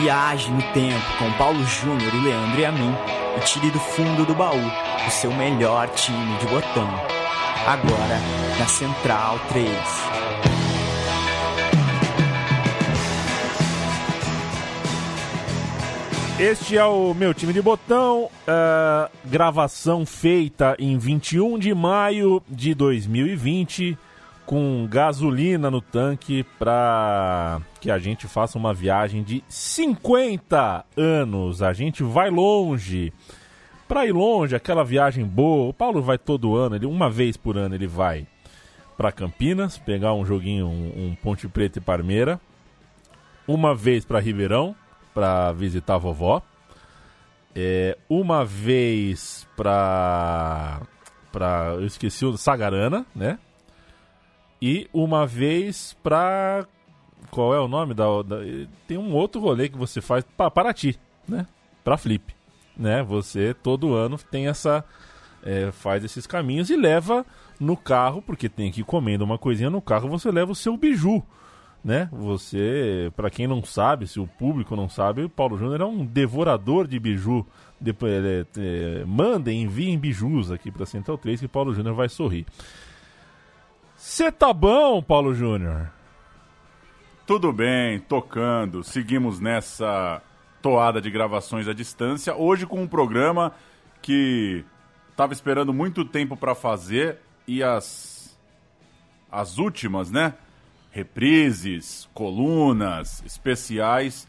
Viaje no tempo com Paulo Júnior e Leandro e a mim e tire do fundo do baú o seu melhor time de botão. Agora na Central 3. Este é o meu time de botão, uh, gravação feita em 21 de maio de 2020, com gasolina no tanque para que a gente faça uma viagem de 50 anos. A gente vai longe. Para ir longe, aquela viagem boa. O Paulo vai todo ano, ele uma vez por ano ele vai para Campinas, pegar um joguinho, um, um Ponte Preta e Parmeira. Uma vez para Ribeirão para visitar a vovó. É, uma vez pra. pra. Eu esqueci o Sagarana, né? E uma vez pra. Qual é o nome da, da. tem um outro rolê que você faz para Paraty, né? Pra Flip. Né? Você todo ano tem essa. É, faz esses caminhos e leva no carro, porque tem que ir comendo uma coisinha no carro, você leva o seu biju né? Você, para quem não sabe, se o público não sabe, o Paulo Júnior é um devorador de biju. Depois, é, é, mandem, enviem bijus aqui para Central 3 que Paulo Júnior vai sorrir. Você tá bom, Paulo Júnior? Tudo bem, tocando. Seguimos nessa toada de gravações à distância. Hoje com um programa que tava esperando muito tempo para fazer e as as últimas, né? reprises, colunas, especiais,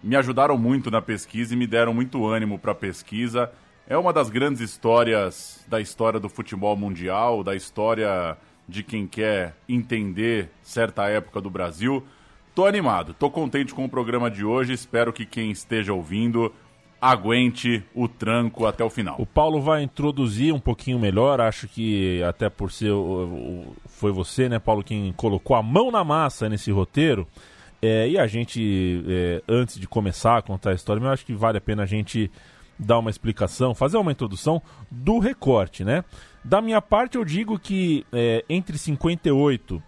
me ajudaram muito na pesquisa e me deram muito ânimo para pesquisa. É uma das grandes histórias da história do futebol mundial, da história de quem quer entender certa época do Brasil. Tô animado, tô contente com o programa de hoje, espero que quem esteja ouvindo aguente o tranco até o final. O Paulo vai introduzir um pouquinho melhor, acho que até por ser foi você, né, Paulo, quem colocou a mão na massa nesse roteiro. É, e a gente, é, antes de começar a contar a história, eu acho que vale a pena a gente dar uma explicação, fazer uma introdução do recorte, né? Da minha parte, eu digo que é, entre 58,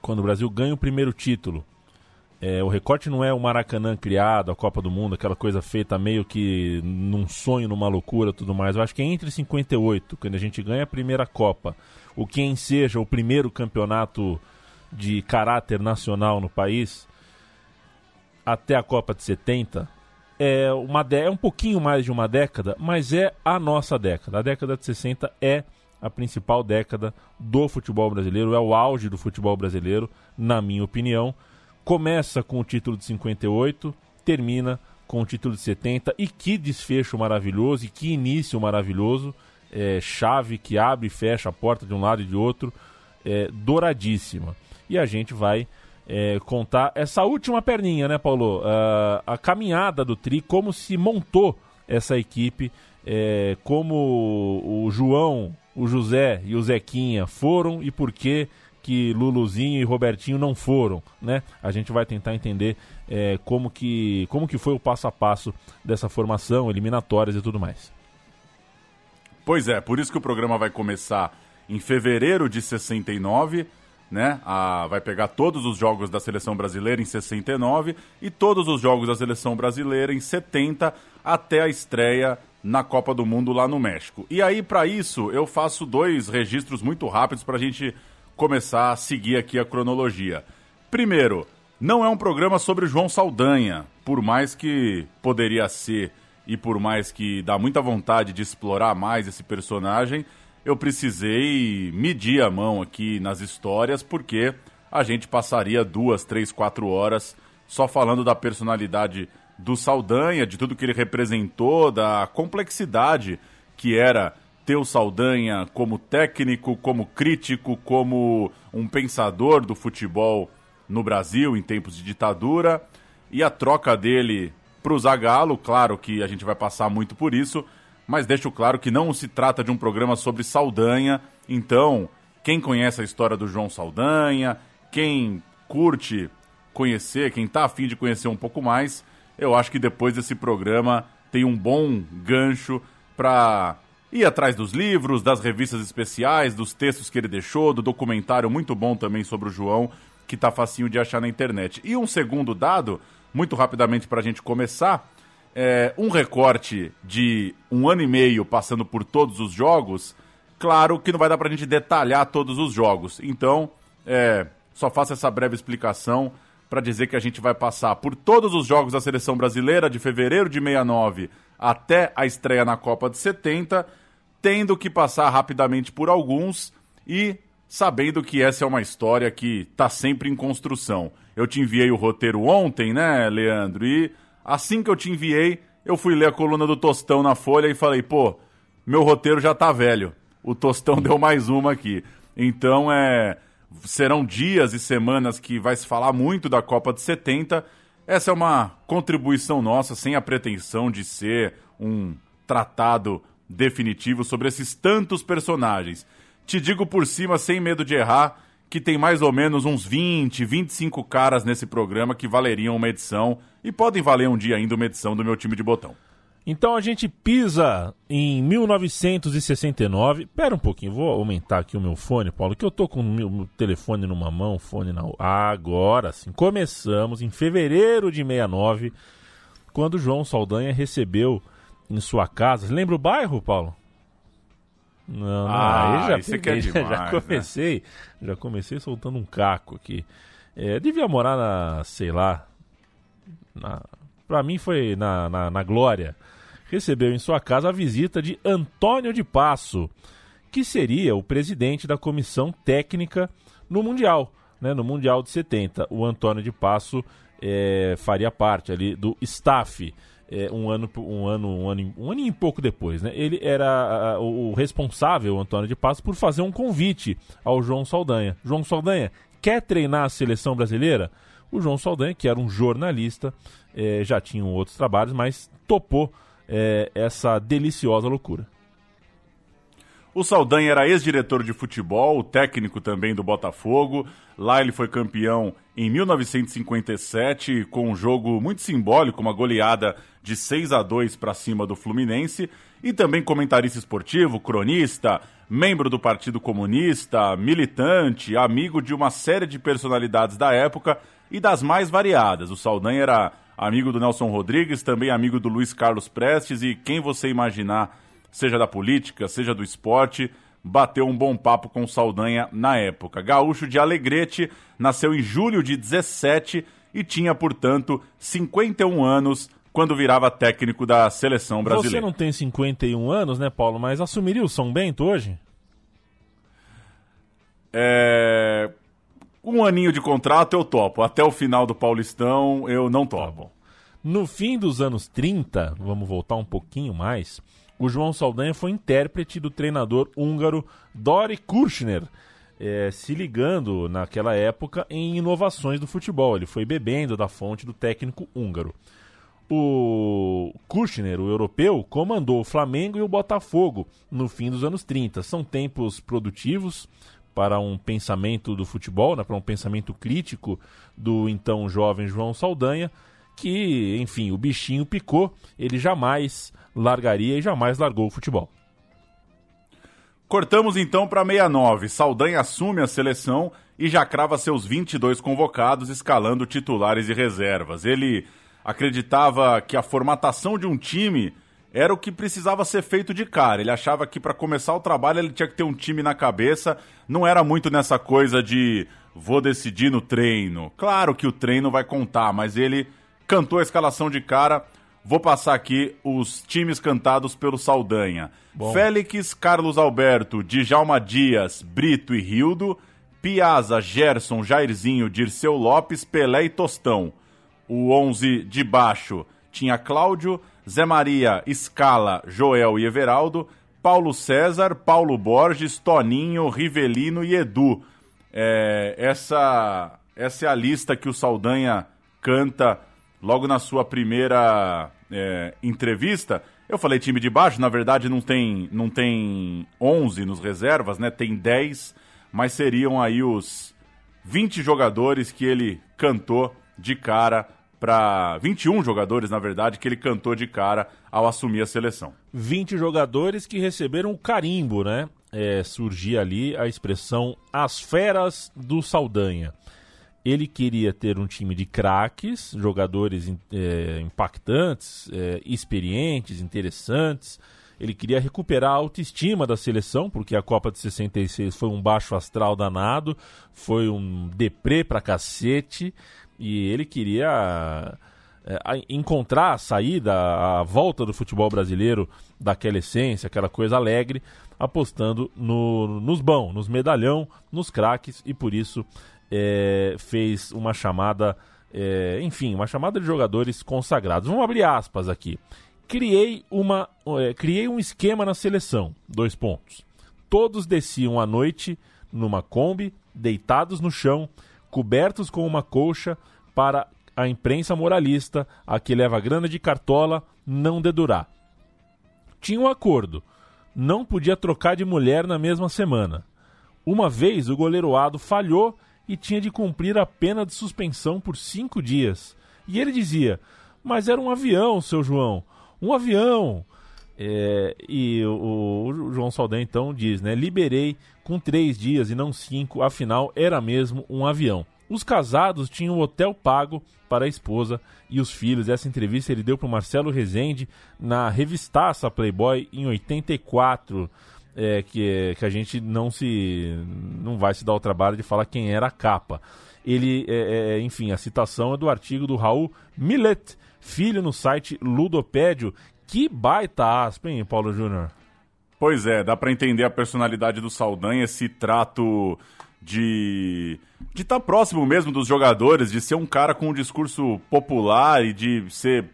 quando o Brasil ganha o primeiro título, é, o recorte não é o Maracanã criado, a Copa do Mundo, aquela coisa feita meio que num sonho, numa loucura tudo mais. Eu acho que é entre 58, quando a gente ganha a primeira Copa, o que seja o primeiro campeonato de caráter nacional no país, até a Copa de 70, é, uma é um pouquinho mais de uma década, mas é a nossa década. A década de 60 é a principal década do futebol brasileiro, é o auge do futebol brasileiro, na minha opinião começa com o título de 58, termina com o título de 70 e que desfecho maravilhoso e que início maravilhoso, é, chave que abre e fecha a porta de um lado e de outro, é, douradíssima. E a gente vai é, contar essa última perninha, né, Paulo? Uh, a caminhada do Tri, como se montou essa equipe, é, como o João, o José e o Zequinha foram e por que que Luluzinho e Robertinho não foram, né? A gente vai tentar entender é, como, que, como que foi o passo a passo dessa formação, eliminatórias e tudo mais. Pois é, por isso que o programa vai começar em fevereiro de 69, né? A, vai pegar todos os jogos da seleção brasileira em 69 e todos os jogos da seleção brasileira em 70 até a estreia na Copa do Mundo lá no México. E aí, para isso, eu faço dois registros muito rápidos para a gente começar a seguir aqui a cronologia. Primeiro, não é um programa sobre João Saldanha, por mais que poderia ser e por mais que dá muita vontade de explorar mais esse personagem, eu precisei medir a mão aqui nas histórias, porque a gente passaria duas, três, quatro horas só falando da personalidade do Saldanha, de tudo que ele representou, da complexidade que era ter o Saldanha como técnico, como crítico, como um pensador do futebol no Brasil em tempos de ditadura e a troca dele para o Zagallo, claro que a gente vai passar muito por isso, mas deixo claro que não se trata de um programa sobre Saldanha, então quem conhece a história do João Saldanha, quem curte conhecer, quem está afim de conhecer um pouco mais, eu acho que depois desse programa tem um bom gancho para ir atrás dos livros, das revistas especiais, dos textos que ele deixou, do documentário muito bom também sobre o João, que tá facinho de achar na internet. E um segundo dado, muito rapidamente para a gente começar, é, um recorte de um ano e meio passando por todos os jogos, claro que não vai dar para a gente detalhar todos os jogos. Então, é, só faço essa breve explicação para dizer que a gente vai passar por todos os jogos da seleção brasileira de fevereiro de 69 até a estreia na Copa de 70, tendo que passar rapidamente por alguns e sabendo que essa é uma história que está sempre em construção. Eu te enviei o roteiro ontem, né, Leandro? E Assim que eu te enviei, eu fui ler a coluna do Tostão na Folha e falei, pô, meu roteiro já tá velho. O Tostão deu mais uma aqui. Então, é, serão dias e semanas que vai se falar muito da Copa de 70. Essa é uma contribuição nossa, sem a pretensão de ser um tratado definitivo sobre esses tantos personagens. Te digo por cima, sem medo de errar, que tem mais ou menos uns 20, 25 caras nesse programa que valeriam uma edição e podem valer um dia ainda uma edição do meu time de botão. Então a gente pisa em 1969. Pera um pouquinho, vou aumentar aqui o meu fone, Paulo, que eu tô com o meu telefone numa mão, fone na Agora sim, começamos em fevereiro de 69, quando João Saldanha recebeu em sua casa. Lembra o bairro, Paulo? Não, não, ah, aí já, isso peguei, é demais, já né? comecei, né? já comecei soltando um caco aqui. É, devia morar na, sei lá, na, pra mim foi na, na, na Glória. Recebeu em sua casa a visita de Antônio de Passo, que seria o presidente da comissão técnica no Mundial, né, no Mundial de 70. O Antônio de Passo é, faria parte ali do staff é, um ano, um ano, um ano, um ano e pouco depois, né? Ele era o, o responsável, Antônio de Passos, por fazer um convite ao João Saldanha. João Saldanha quer treinar a seleção brasileira? O João Saldanha, que era um jornalista, é, já tinha outros trabalhos, mas topou é, essa deliciosa loucura. O Saldanha era ex-diretor de futebol, técnico também do Botafogo. Lá ele foi campeão em 1957 com um jogo muito simbólico, uma goleada de 6 a 2 para cima do Fluminense. E também comentarista esportivo, cronista, membro do Partido Comunista, militante, amigo de uma série de personalidades da época e das mais variadas. O Saldanha era amigo do Nelson Rodrigues, também amigo do Luiz Carlos Prestes e quem você imaginar seja da política, seja do esporte, bateu um bom papo com Saldanha na época. Gaúcho de Alegrete, nasceu em julho de 17 e tinha, portanto, 51 anos quando virava técnico da seleção brasileira. Você não tem 51 anos, né, Paulo? Mas assumiria o São Bento hoje? É... Um aninho de contrato eu topo. Até o final do Paulistão eu não topo. Tá no fim dos anos 30, vamos voltar um pouquinho mais, o João Saldanha foi intérprete do treinador húngaro Dori Kurschner, é, se ligando naquela época em inovações do futebol. Ele foi bebendo da fonte do técnico húngaro. O Kirchner, o europeu, comandou o Flamengo e o Botafogo no fim dos anos 30. São tempos produtivos para um pensamento do futebol, né, para um pensamento crítico do então jovem João Saldanha que, enfim, o bichinho picou, ele jamais largaria e jamais largou o futebol. Cortamos então para 69. Saldanha assume a seleção e já crava seus 22 convocados, escalando titulares e reservas. Ele acreditava que a formatação de um time era o que precisava ser feito de cara. Ele achava que para começar o trabalho ele tinha que ter um time na cabeça, não era muito nessa coisa de vou decidir no treino. Claro que o treino vai contar, mas ele cantou a escalação de cara. Vou passar aqui os times cantados pelo Saldanha. Bom. Félix, Carlos Alberto, Djalma Dias, Brito e Rildo, Piazza, Gerson, Jairzinho, Dirceu Lopes, Pelé e Tostão. O 11 de baixo tinha Cláudio, Zé Maria, Scala, Joel e Everaldo, Paulo César, Paulo Borges, Toninho, Rivelino e Edu. É, essa, essa é a lista que o Saldanha canta logo na sua primeira é, entrevista. Eu falei time de baixo, na verdade não tem, não tem 11 nos reservas, né? Tem 10, mas seriam aí os 20 jogadores que ele cantou de cara para 21 jogadores, na verdade, que ele cantou de cara ao assumir a seleção. 20 jogadores que receberam o carimbo, né? É, surgia ali a expressão as feras do Saldanha. Ele queria ter um time de craques, jogadores é, impactantes, é, experientes, interessantes. Ele queria recuperar a autoestima da seleção, porque a Copa de 66 foi um baixo astral danado, foi um deprê pra cacete, e ele queria é, encontrar a saída, a volta do futebol brasileiro daquela essência, aquela coisa alegre, apostando no, nos bons, nos medalhão, nos craques, e por isso é, fez uma chamada, é, enfim, uma chamada de jogadores consagrados. Vamos abrir aspas aqui. Criei, uma, é, criei um esquema na seleção. Dois pontos. Todos desciam à noite numa Kombi, deitados no chão, cobertos com uma colcha, para a imprensa moralista, a que leva grana de cartola, não dedurar. Tinha um acordo. Não podia trocar de mulher na mesma semana. Uma vez o goleiro Ado falhou e tinha de cumprir a pena de suspensão por cinco dias. E ele dizia: Mas era um avião, seu João, um avião. É, e o, o, João Saldanha então diz, né? Liberei com três dias e não cinco, afinal era mesmo um avião. Os casados tinham hotel pago para a esposa e os filhos. Essa entrevista ele deu para o Marcelo Rezende na revistaça Playboy em 84 é, que, que a gente não se não vai se dar o trabalho de falar quem era a capa. Ele, é, é, enfim, a citação é do artigo do Raul Millet, filho no site Ludopédio. Que baita aspa, hein, Paulo Júnior? Pois é, dá para entender a personalidade do Saldanha, esse trato de de estar tá próximo mesmo dos jogadores, de ser um cara com um discurso popular e de ser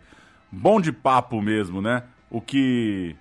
bom de papo mesmo, né? O que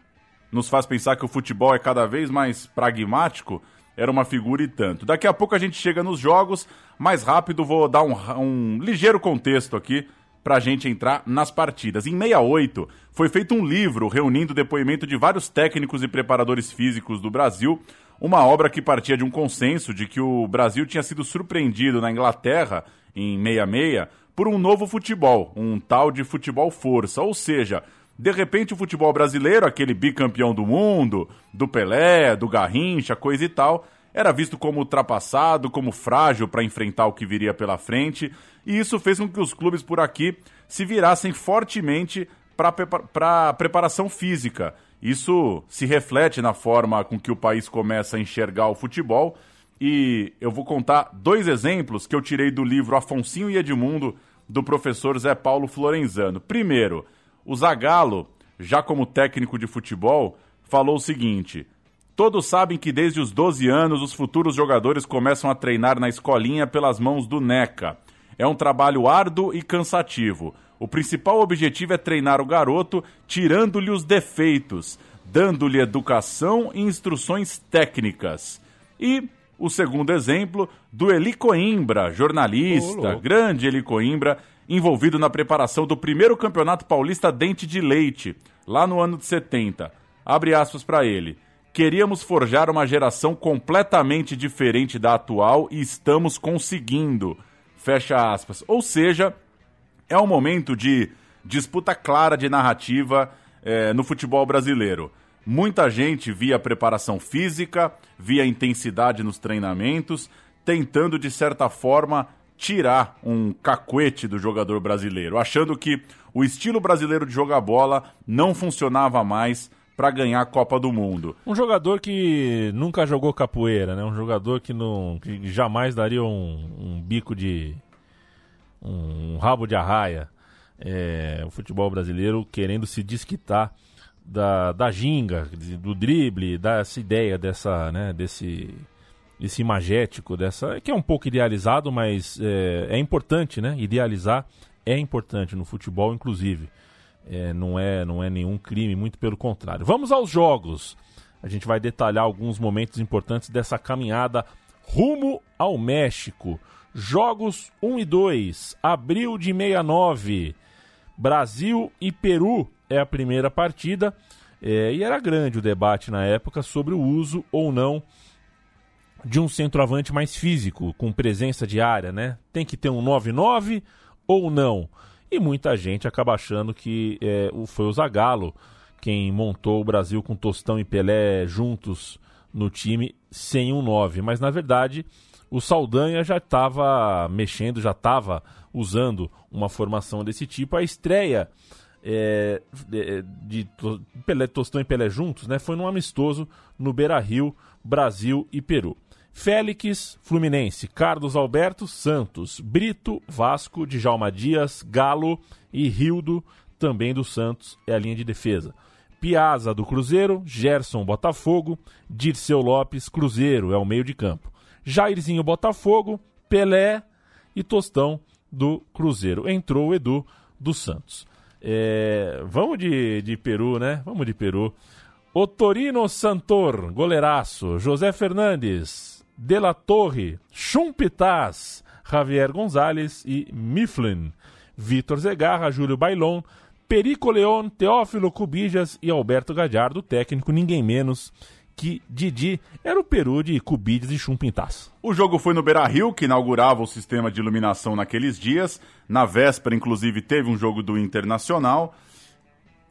nos faz pensar que o futebol é cada vez mais pragmático, era uma figura e tanto. Daqui a pouco a gente chega nos jogos, mais rápido vou dar um, um ligeiro contexto aqui para a gente entrar nas partidas. Em 68, foi feito um livro reunindo o depoimento de vários técnicos e preparadores físicos do Brasil, uma obra que partia de um consenso de que o Brasil tinha sido surpreendido na Inglaterra, em 66, por um novo futebol, um tal de futebol força, ou seja, de repente, o futebol brasileiro, aquele bicampeão do mundo, do Pelé, do Garrincha, coisa e tal, era visto como ultrapassado, como frágil para enfrentar o que viria pela frente, e isso fez com que os clubes por aqui se virassem fortemente para a preparação física. Isso se reflete na forma com que o país começa a enxergar o futebol. E eu vou contar dois exemplos que eu tirei do livro Afonsinho e Edmundo, do professor Zé Paulo Florenzano. Primeiro, o Zagallo, já como técnico de futebol, falou o seguinte: Todos sabem que desde os 12 anos os futuros jogadores começam a treinar na escolinha pelas mãos do NECA. É um trabalho árduo e cansativo. O principal objetivo é treinar o garoto, tirando-lhe os defeitos, dando-lhe educação e instruções técnicas. E o segundo exemplo do Eli Coimbra, jornalista, oh, grande Eli Coimbra, envolvido na preparação do primeiro campeonato paulista Dente de Leite, lá no ano de 70. Abre aspas para ele. Queríamos forjar uma geração completamente diferente da atual e estamos conseguindo. Fecha aspas. Ou seja, é um momento de disputa clara de narrativa é, no futebol brasileiro. Muita gente via preparação física, via intensidade nos treinamentos, tentando de certa forma tirar um cacuete do jogador brasileiro, achando que o estilo brasileiro de jogar bola não funcionava mais para ganhar a Copa do Mundo. Um jogador que nunca jogou capoeira, né? Um jogador que não que jamais daria um, um bico de um, rabo de arraia. É, o futebol brasileiro querendo se desquitar da, da ginga, do drible, dessa ideia dessa, né, desse esse imagético dessa, que é um pouco idealizado, mas é, é importante, né? Idealizar é importante no futebol, inclusive. É, não, é, não é nenhum crime, muito pelo contrário. Vamos aos jogos. A gente vai detalhar alguns momentos importantes dessa caminhada rumo ao México. Jogos 1 e 2, abril de 69. Brasil e Peru é a primeira partida. É, e era grande o debate na época sobre o uso ou não de um centroavante mais físico, com presença de área, né? Tem que ter um 9-9 ou não? E muita gente acaba achando que é, foi o Zagallo quem montou o Brasil com Tostão e Pelé juntos no time sem um 9. Mas na verdade o Saldanha já estava mexendo, já estava usando uma formação desse tipo. A estreia é, de, de, Pelé, Tostão e Pelé juntos né, foi num amistoso no Beira Rio, Brasil e Peru. Félix, Fluminense, Carlos Alberto, Santos, Brito, Vasco, Djalma Dias, Galo e Rildo, também do Santos, é a linha de defesa. Piazza do Cruzeiro, Gerson Botafogo, Dirceu Lopes, Cruzeiro é o meio de campo. Jairzinho Botafogo, Pelé e Tostão do Cruzeiro. Entrou o Edu do Santos. É, vamos de, de Peru, né? Vamos de Peru. Otorino Santor, goleiraço. José Fernandes, De La Torre, Chumpitaz, Javier Gonzalez e Mifflin. Vitor Zegarra, Júlio Bailon, Perico Leon, Teófilo Cubijas e Alberto Gadiardo, técnico, ninguém menos que Didi era o peru de Cubijas e Chumpintas. O jogo foi no Beira Rio, que inaugurava o sistema de iluminação naqueles dias. Na véspera, inclusive, teve um jogo do Internacional.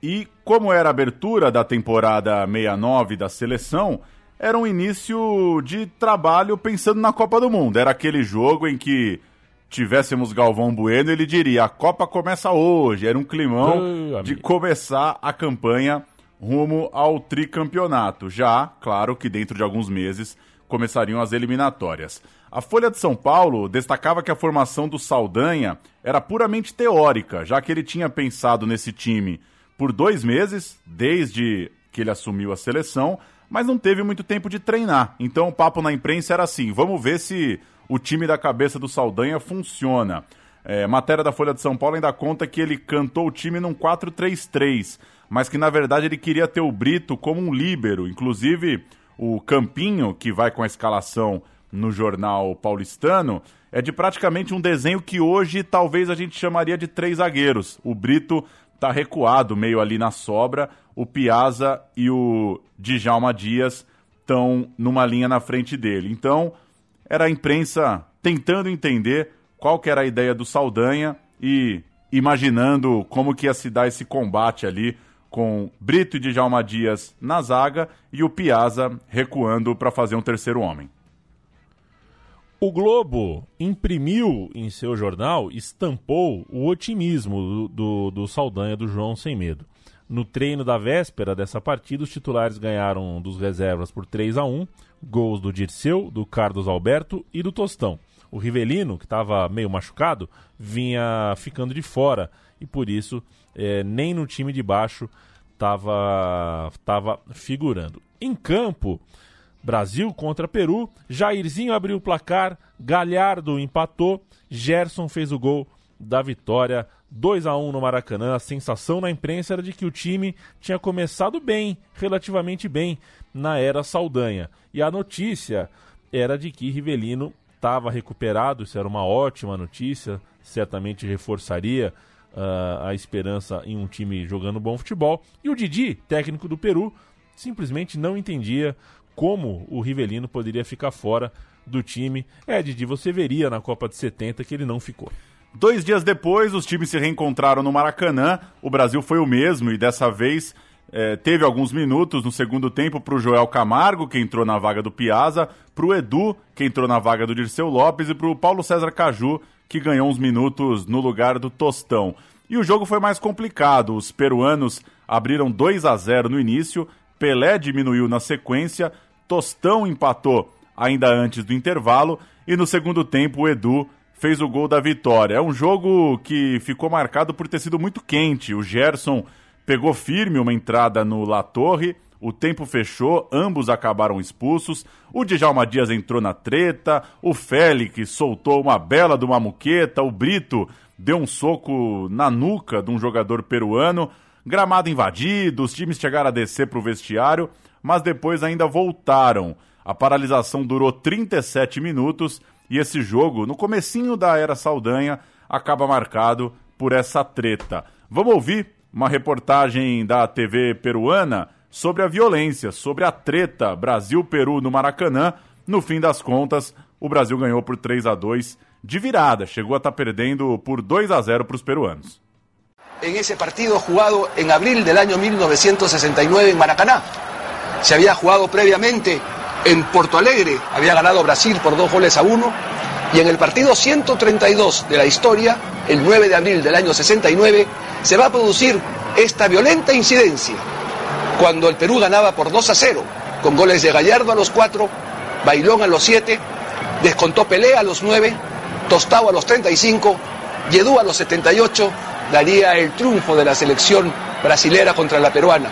E como era a abertura da temporada 69 da seleção, era um início de trabalho pensando na Copa do Mundo. Era aquele jogo em que tivéssemos Galvão Bueno, ele diria: a Copa começa hoje. Era um climão de começar a campanha rumo ao tricampeonato. Já, claro que dentro de alguns meses começariam as eliminatórias. A Folha de São Paulo destacava que a formação do Saldanha era puramente teórica, já que ele tinha pensado nesse time por dois meses, desde que ele assumiu a seleção, mas não teve muito tempo de treinar. Então o papo na imprensa era assim: vamos ver se o time da cabeça do Saldanha funciona. É, matéria da Folha de São Paulo ainda conta que ele cantou o time num 4-3-3, mas que na verdade ele queria ter o Brito como um líbero. Inclusive, o Campinho, que vai com a escalação no jornal paulistano, é de praticamente um desenho que hoje talvez a gente chamaria de três zagueiros. O Brito está recuado, meio ali na sobra. O Piazza e o Djalma Dias estão numa linha na frente dele. Então, era a imprensa tentando entender qual que era a ideia do Saldanha e imaginando como que ia se dar esse combate ali com Brito e Djalma Dias na zaga e o Piazza recuando para fazer um terceiro homem. O Globo imprimiu em seu jornal, estampou o otimismo do, do, do Saldanha, do João Sem Medo. No treino da véspera dessa partida, os titulares ganharam dos reservas por 3 a 1 gols do Dirceu, do Carlos Alberto e do Tostão. O Rivelino, que estava meio machucado, vinha ficando de fora e por isso é, nem no time de baixo estava tava figurando. Em campo, Brasil contra Peru, Jairzinho abriu o placar, Galhardo empatou, Gerson fez o gol da vitória 2 a 1 no Maracanã. A sensação na imprensa era de que o time tinha começado bem, relativamente bem, na era Saldanha. E a notícia era de que Rivelino estava recuperado, isso era uma ótima notícia, certamente reforçaria uh, a esperança em um time jogando bom futebol. E o Didi, técnico do Peru, simplesmente não entendia como o Rivelino poderia ficar fora do time. É, Didi, você veria na Copa de 70 que ele não ficou. Dois dias depois, os times se reencontraram no Maracanã. O Brasil foi o mesmo e dessa vez é, teve alguns minutos no segundo tempo para o Joel Camargo, que entrou na vaga do Piazza, para o Edu, que entrou na vaga do Dirceu Lopes, e para o Paulo César Caju, que ganhou uns minutos no lugar do Tostão. E o jogo foi mais complicado. Os peruanos abriram 2 a 0 no início, Pelé diminuiu na sequência, Tostão empatou ainda antes do intervalo, e no segundo tempo o Edu fez o gol da vitória. É um jogo que ficou marcado por ter sido muito quente. O Gerson pegou firme uma entrada no La Torre, o tempo fechou, ambos acabaram expulsos. O Djalma Dias entrou na treta, o Félix soltou uma bela de uma muqueta, o Brito deu um soco na nuca de um jogador peruano. Gramado invadido, os times chegaram a descer para o vestiário, mas depois ainda voltaram. A paralisação durou 37 minutos e esse jogo, no comecinho da era Saldanha, acaba marcado por essa treta. Vamos ouvir uma reportagem da TV peruana sobre a violência, sobre a treta Brasil-Peru no Maracanã. No fim das contas, o Brasil ganhou por 3 a 2 de virada, chegou a estar tá perdendo por 2 a 0 para os peruanos. En ese partido jugado en abril del año 1969 en Maracaná, se había jugado previamente En Porto Alegre había ganado Brasil por dos goles a uno y en el partido 132 de la historia, el 9 de abril del año 69, se va a producir esta violenta incidencia cuando el Perú ganaba por 2 a 0 con goles de Gallardo a los 4, Bailón a los 7, descontó Pelé a los 9, Tostao a los 35, Yedú a los 78, daría el triunfo de la selección brasilera contra la peruana.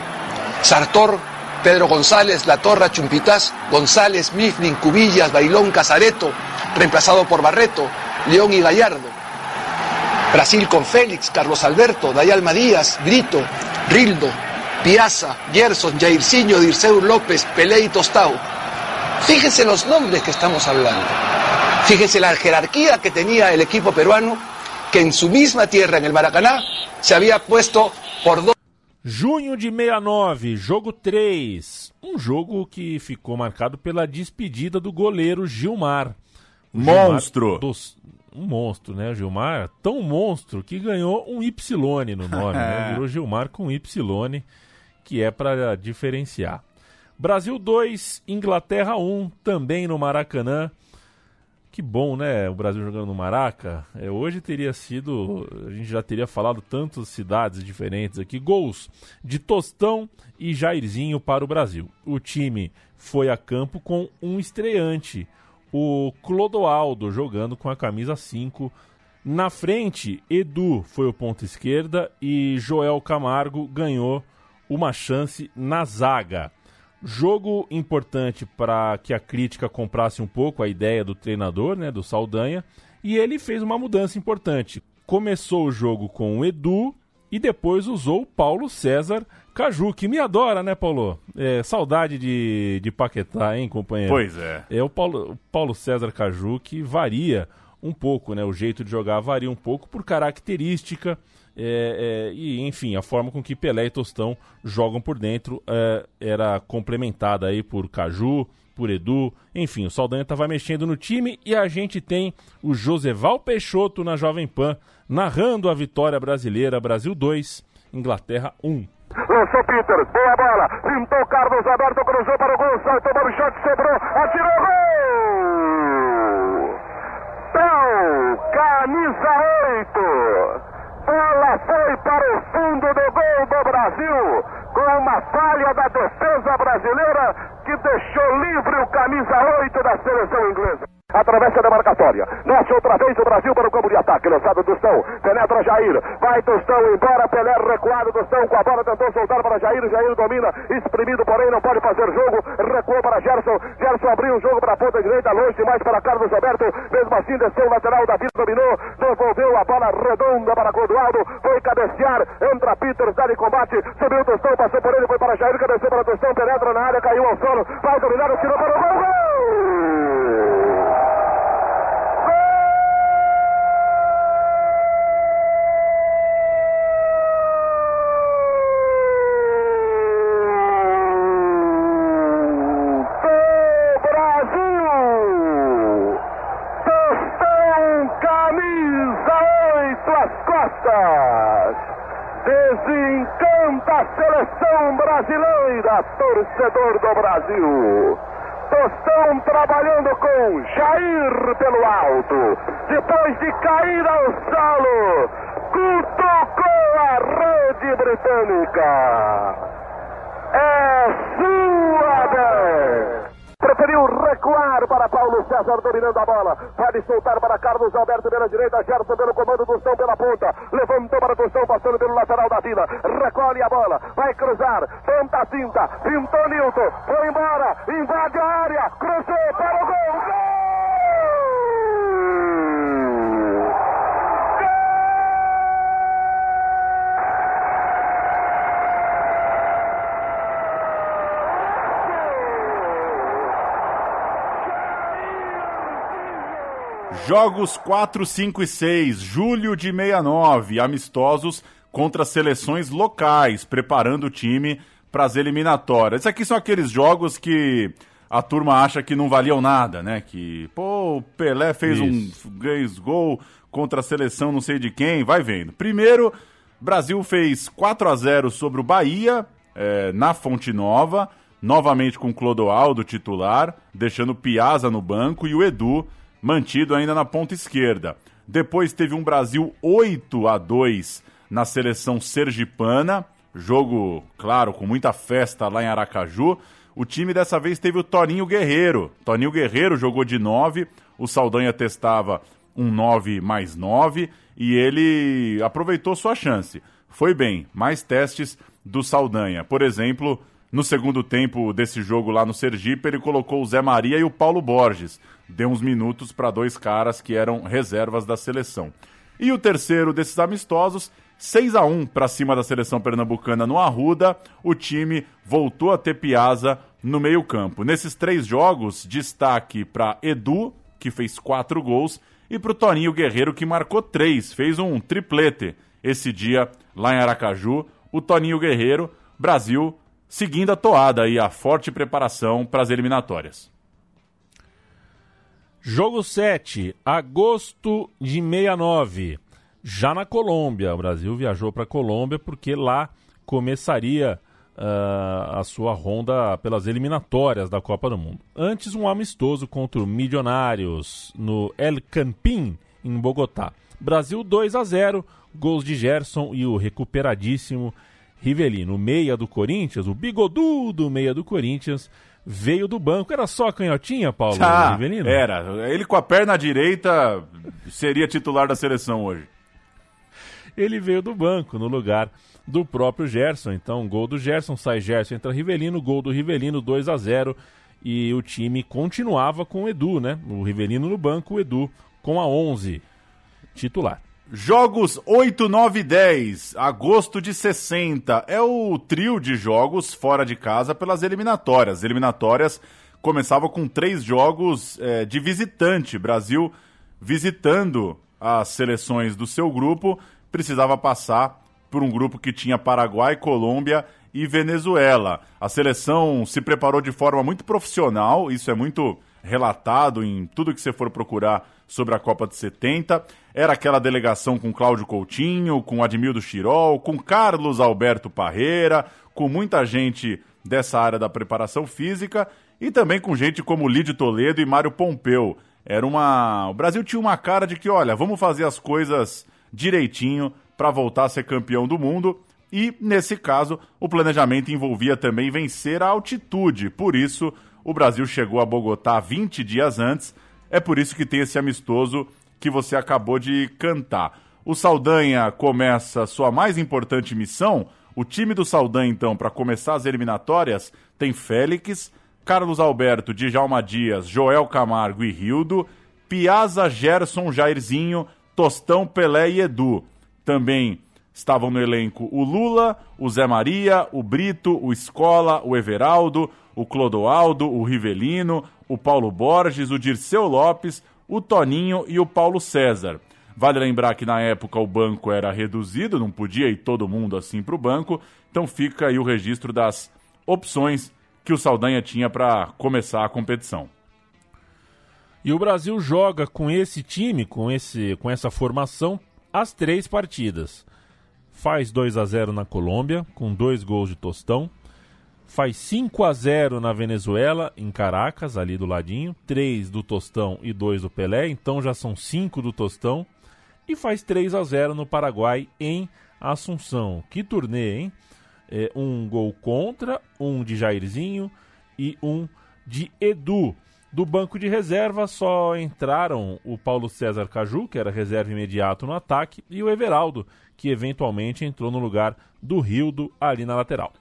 Sartor, Pedro González, La Torra, Chumpitaz, González, Mifflin, Cubillas, Bailón, Casareto, reemplazado por Barreto, León y Gallardo. Brasil con Félix, Carlos Alberto, Dayalma Díaz, Brito, Rildo, Piazza, Gerson, Jairzinho, Dirceu López, Pelé y Tostao. Fíjense los nombres que estamos hablando. Fíjense la jerarquía que tenía el equipo peruano, que en su misma tierra, en el Maracaná, se había puesto por dos. Junho de 69, jogo 3. Um jogo que ficou marcado pela despedida do goleiro Gilmar. O Monstro! Gilmar dos- um monstro, né? O Gilmar, tão monstro que ganhou um Y no nome, né? Virou Gilmar com Y, que é para diferenciar. Brasil 2, Inglaterra 1, também no Maracanã. Que bom, né? O Brasil jogando no Maraca. É, hoje teria sido. A gente já teria falado tantas cidades diferentes aqui. Gols de Tostão e Jairzinho para o Brasil. O time foi a campo com um estreante, o Clodoaldo, jogando com a camisa 5. Na frente, Edu foi o ponto esquerda e Joel Camargo ganhou uma chance na zaga. Jogo importante para que a crítica comprasse um pouco a ideia do treinador, né, do Saldanha, e ele fez uma mudança importante. Começou o jogo com o Edu e depois usou o Paulo César Caju, que me adora, né, Paulo? É, saudade de, de Paquetá, hein, companheiro? Pois é. É o Paulo, o Paulo César Caju que varia um pouco, né? O jeito de jogar varia um pouco por característica é, é, e, enfim, a forma com que Pelé e Tostão jogam por dentro é, era complementada aí por Caju, por Edu, enfim, o Saldanha estava mexendo no time e a gente tem o Joseval Peixoto na Jovem Pan narrando a vitória brasileira, Brasil 2, Inglaterra 1. Lançou Peters, boa bola, pintou Carlos Alberto, cruzou para o gol, saltou para o shot, sobrou, atirou, gol! Então, camisa 8, bola foi para o fundo do gol do Brasil, com uma falha da defesa brasileira que deixou livre o camisa 8 da seleção inglesa. Atravessa a demarcatória. Nasce outra vez o Brasil para o campo de ataque. Lançado Tostão. Penetra Jair. Vai Tostão embora. Pelé recuado. Tostão com a bola. Tentou soltar para Jair. Jair domina. Exprimido, porém não pode fazer jogo. Recuou para Gerson. Gerson abriu o jogo para a ponta direita. Longe demais para Carlos Alberto. Mesmo assim desceu o lateral. Davi dominou. Devolveu a bola redonda para Clodoaldo. Foi cabecear. Entra Peters. Dá de combate. Subiu Tostão. Passou por ele. Foi para Jair. Cabeceou para Tostão. Penetra na área. Caiu ao solo. Vai dominar. Tirou para o gol. Gol! Seleção brasileira, torcedor do Brasil. Tostão trabalhando com Jair pelo alto. Depois de cair ao solo, cutucou a rede britânica. É sua vez. Preferiu recuar para Paulo César dominando a bola. Pode soltar para Carlos Alberto pela direita. Gerson pelo comando do São pela ponta. Levantou para o São passando pelo lateral da vila. Recolhe a bola. Vai cruzar. Tenta a cinta. Pintou Nilton. Foi embora. Invade a área. Cruzou para o gol. Gol! Jogos 4, 5 e 6, julho de 69, amistosos contra seleções locais, preparando o time para as eliminatórias. Esses aqui são aqueles jogos que a turma acha que não valiam nada, né? Que, pô, o Pelé fez Isso. um fez gol contra a seleção não sei de quem, vai vendo. Primeiro, Brasil fez 4 a 0 sobre o Bahia, eh, na Fonte Nova. novamente com Clodoaldo titular, deixando Piazza no banco e o Edu mantido ainda na ponta esquerda. Depois teve um Brasil 8 a 2 na seleção sergipana, jogo, claro, com muita festa lá em Aracaju. O time dessa vez teve o Toninho Guerreiro. Toninho Guerreiro jogou de 9, o Saldanha testava um 9 mais 9 e ele aproveitou sua chance. Foi bem, mais testes do Saldanha. Por exemplo, no segundo tempo desse jogo lá no Sergipe, ele colocou o Zé Maria e o Paulo Borges. Deu uns minutos para dois caras que eram reservas da seleção. E o terceiro desses amistosos, 6 a 1 para cima da seleção pernambucana no Arruda, o time voltou a ter Piazza no meio-campo. Nesses três jogos, destaque para Edu, que fez quatro gols, e para o Toninho Guerreiro, que marcou três, fez um triplete esse dia lá em Aracaju. O Toninho Guerreiro, Brasil seguindo a toada e a forte preparação para as eliminatórias. Jogo 7, agosto de 69. Já na Colômbia. O Brasil viajou para a Colômbia porque lá começaria uh, a sua ronda pelas eliminatórias da Copa do Mundo. Antes, um amistoso contra o Milionários no El Campín, em Bogotá. Brasil 2 a 0, gols de Gerson e o recuperadíssimo Rivelino, meia do Corinthians, o bigodudo meia do Corinthians, veio do banco. Era só canhotinha, Paulo ah, Rivelino? Era. Ele com a perna direita seria titular da seleção hoje. Ele veio do banco no lugar do próprio Gerson. Então, gol do Gerson, sai Gerson, entra Rivelino, gol do Rivelino, 2 a 0 E o time continuava com o Edu, né? O Rivelino no banco, o Edu com a 11 titular. Jogos 8, 9 e 10, agosto de 60. É o trio de jogos fora de casa pelas eliminatórias. As eliminatórias começavam com três jogos é, de visitante. Brasil visitando as seleções do seu grupo, precisava passar por um grupo que tinha Paraguai, Colômbia e Venezuela. A seleção se preparou de forma muito profissional, isso é muito relatado em tudo que você for procurar sobre a Copa de 70. Era aquela delegação com Cláudio Coutinho, com Admildo Chirol, com Carlos Alberto Parreira, com muita gente dessa área da preparação física e também com gente como Lídio Toledo e Mário Pompeu. Era uma. O Brasil tinha uma cara de que, olha, vamos fazer as coisas direitinho para voltar a ser campeão do mundo. E, nesse caso, o planejamento envolvia também vencer a altitude. Por isso, o Brasil chegou a Bogotá 20 dias antes é por isso que tem esse amistoso que você acabou de cantar. O Saldanha começa sua mais importante missão. O time do Saldanha, então, para começar as eliminatórias, tem Félix, Carlos Alberto, Djalma Dias, Joel Camargo e Rildo, Piazza, Gerson, Jairzinho, Tostão, Pelé e Edu. Também estavam no elenco o Lula, o Zé Maria, o Brito, o Escola, o Everaldo, o Clodoaldo, o Rivelino, o Paulo Borges, o Dirceu Lopes, o Toninho e o Paulo César. Vale lembrar que na época o banco era reduzido, não podia ir todo mundo assim para o banco, então fica aí o registro das opções que o Saldanha tinha para começar a competição. E o Brasil joga com esse time, com, esse, com essa formação, as três partidas. Faz 2 a 0 na Colômbia, com dois gols de Tostão faz 5 a 0 na Venezuela, em Caracas, ali do ladinho, 3 do Tostão e 2 do Pelé, então já são 5 do Tostão, e faz 3 a 0 no Paraguai, em Assunção. Que turnê, hein? É, um gol contra, um de Jairzinho e um de Edu. Do banco de reserva só entraram o Paulo César Caju, que era reserva imediato no ataque, e o Everaldo, que eventualmente entrou no lugar do Rildo ali na lateral.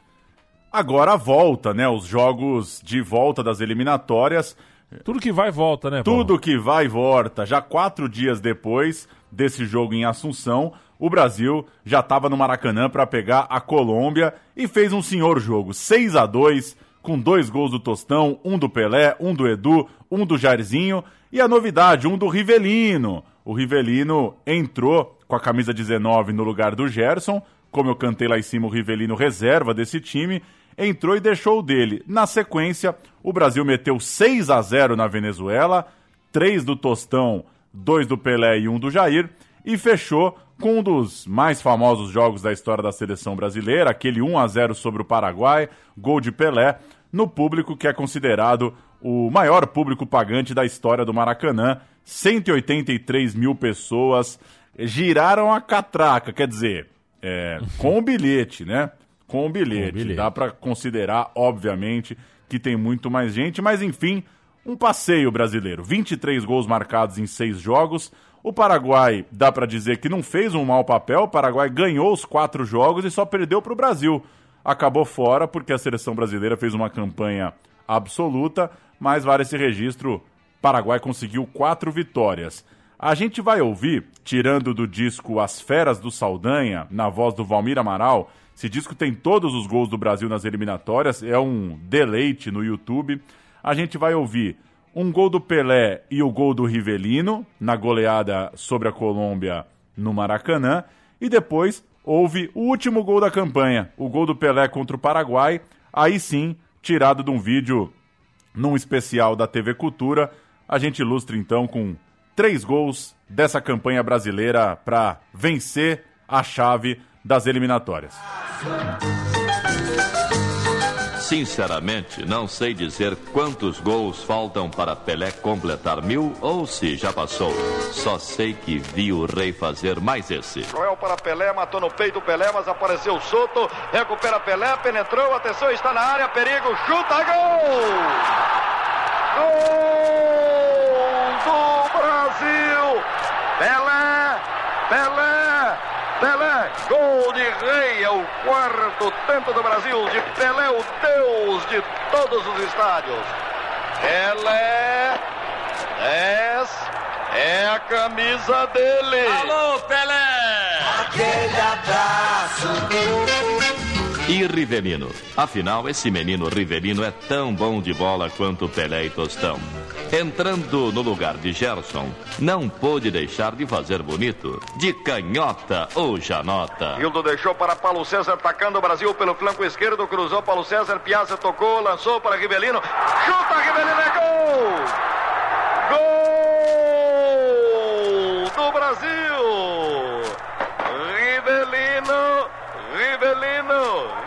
Agora volta, né? Os jogos de volta das eliminatórias. Tudo que vai volta, né? Paulo? Tudo que vai volta. Já quatro dias depois desse jogo em Assunção, o Brasil já estava no Maracanã para pegar a Colômbia e fez um senhor jogo, 6 a 2 com dois gols do Tostão, um do Pelé, um do Edu, um do Jairzinho e a novidade, um do Rivelino. O Rivelino entrou com a camisa 19 no lugar do Gerson, como eu cantei lá em cima, o Rivelino reserva desse time, entrou e deixou o dele. Na sequência, o Brasil meteu 6 a 0 na Venezuela, 3 do Tostão, 2 do Pelé e 1 do Jair, e fechou com um dos mais famosos jogos da história da seleção brasileira, aquele 1 a 0 sobre o Paraguai, gol de Pelé, no público que é considerado o maior público pagante da história do Maracanã. 183 mil pessoas giraram a catraca, quer dizer, é, com o bilhete, né? Com o bilhete. Com o bilhete. Dá para considerar, obviamente, que tem muito mais gente, mas enfim, um passeio brasileiro. 23 gols marcados em seis jogos. O Paraguai, dá para dizer que não fez um mau papel. O Paraguai ganhou os quatro jogos e só perdeu para o Brasil. Acabou fora porque a seleção brasileira fez uma campanha absoluta, mas vale esse registro. Paraguai conseguiu quatro vitórias. A gente vai ouvir, tirando do disco As Feras do Saldanha, na voz do Valmir Amaral. Esse disco tem todos os gols do Brasil nas eliminatórias, é um deleite no YouTube. A gente vai ouvir um gol do Pelé e o gol do Rivelino na goleada sobre a Colômbia no Maracanã. E depois houve o último gol da campanha, o gol do Pelé contra o Paraguai. Aí sim, tirado de um vídeo num especial da TV Cultura. A gente ilustra então com três gols dessa campanha brasileira para vencer a chave das eliminatórias. Sinceramente, não sei dizer quantos gols faltam para Pelé completar mil ou se já passou. Só sei que vi o rei fazer mais esse. Joel para Pelé, matou no peito Pelé, mas apareceu Soto, recupera Pelé, penetrou, atenção, está na área, perigo, chuta, gol! Gol do Brasil! Pelé, Pelé, Pelé, gol de rei, é o quarto tanto do Brasil, de Pelé, o deus de todos os estádios. Pelé, 10, é a camisa dele. Alô, Pelé! Aquele abraço. E Rivelino? Afinal, esse menino Rivelino é tão bom de bola quanto Pelé e Tostão. Entrando no lugar de Gerson, não pôde deixar de fazer bonito, de canhota ou janota. Hildo deixou para Paulo César, atacando o Brasil pelo flanco esquerdo, cruzou Paulo César, Piazza tocou, lançou para Rivelino, chuta Rivelino, é gol! Gol do Brasil! Rivelino,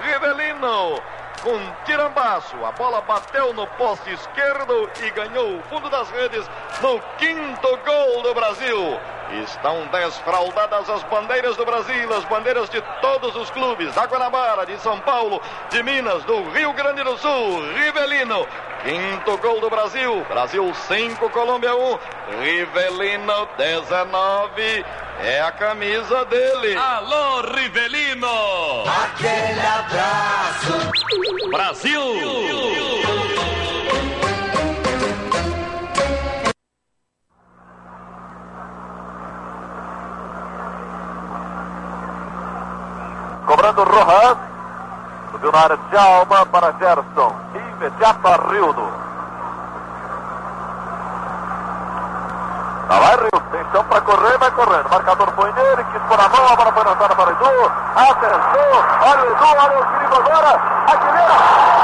Rivelino, Com tirambaço, a bola bateu no poste esquerdo e ganhou o fundo das redes no quinto gol do Brasil. Estão desfraldadas as bandeiras do Brasil, as bandeiras de todos os clubes, da Guanabara, de São Paulo, de Minas, do Rio Grande do Sul, Rivelino. Quinto gol do Brasil, Brasil 5, Colômbia 1, Rivelino 19, é a camisa dele. Alô, Rivelino! Aquele abraço. Brasil! Cobrando Rojas. Subiu na área de Alma para Gerson. Imediato a Rildo. Lá vai Rildo. Tem chão para correr, vai correndo. Marcador foi nele, quis pôr a mão, a bola foi lançada para Edu. Atenção. Olha o Edu, olha o perigo agora. Aguilera.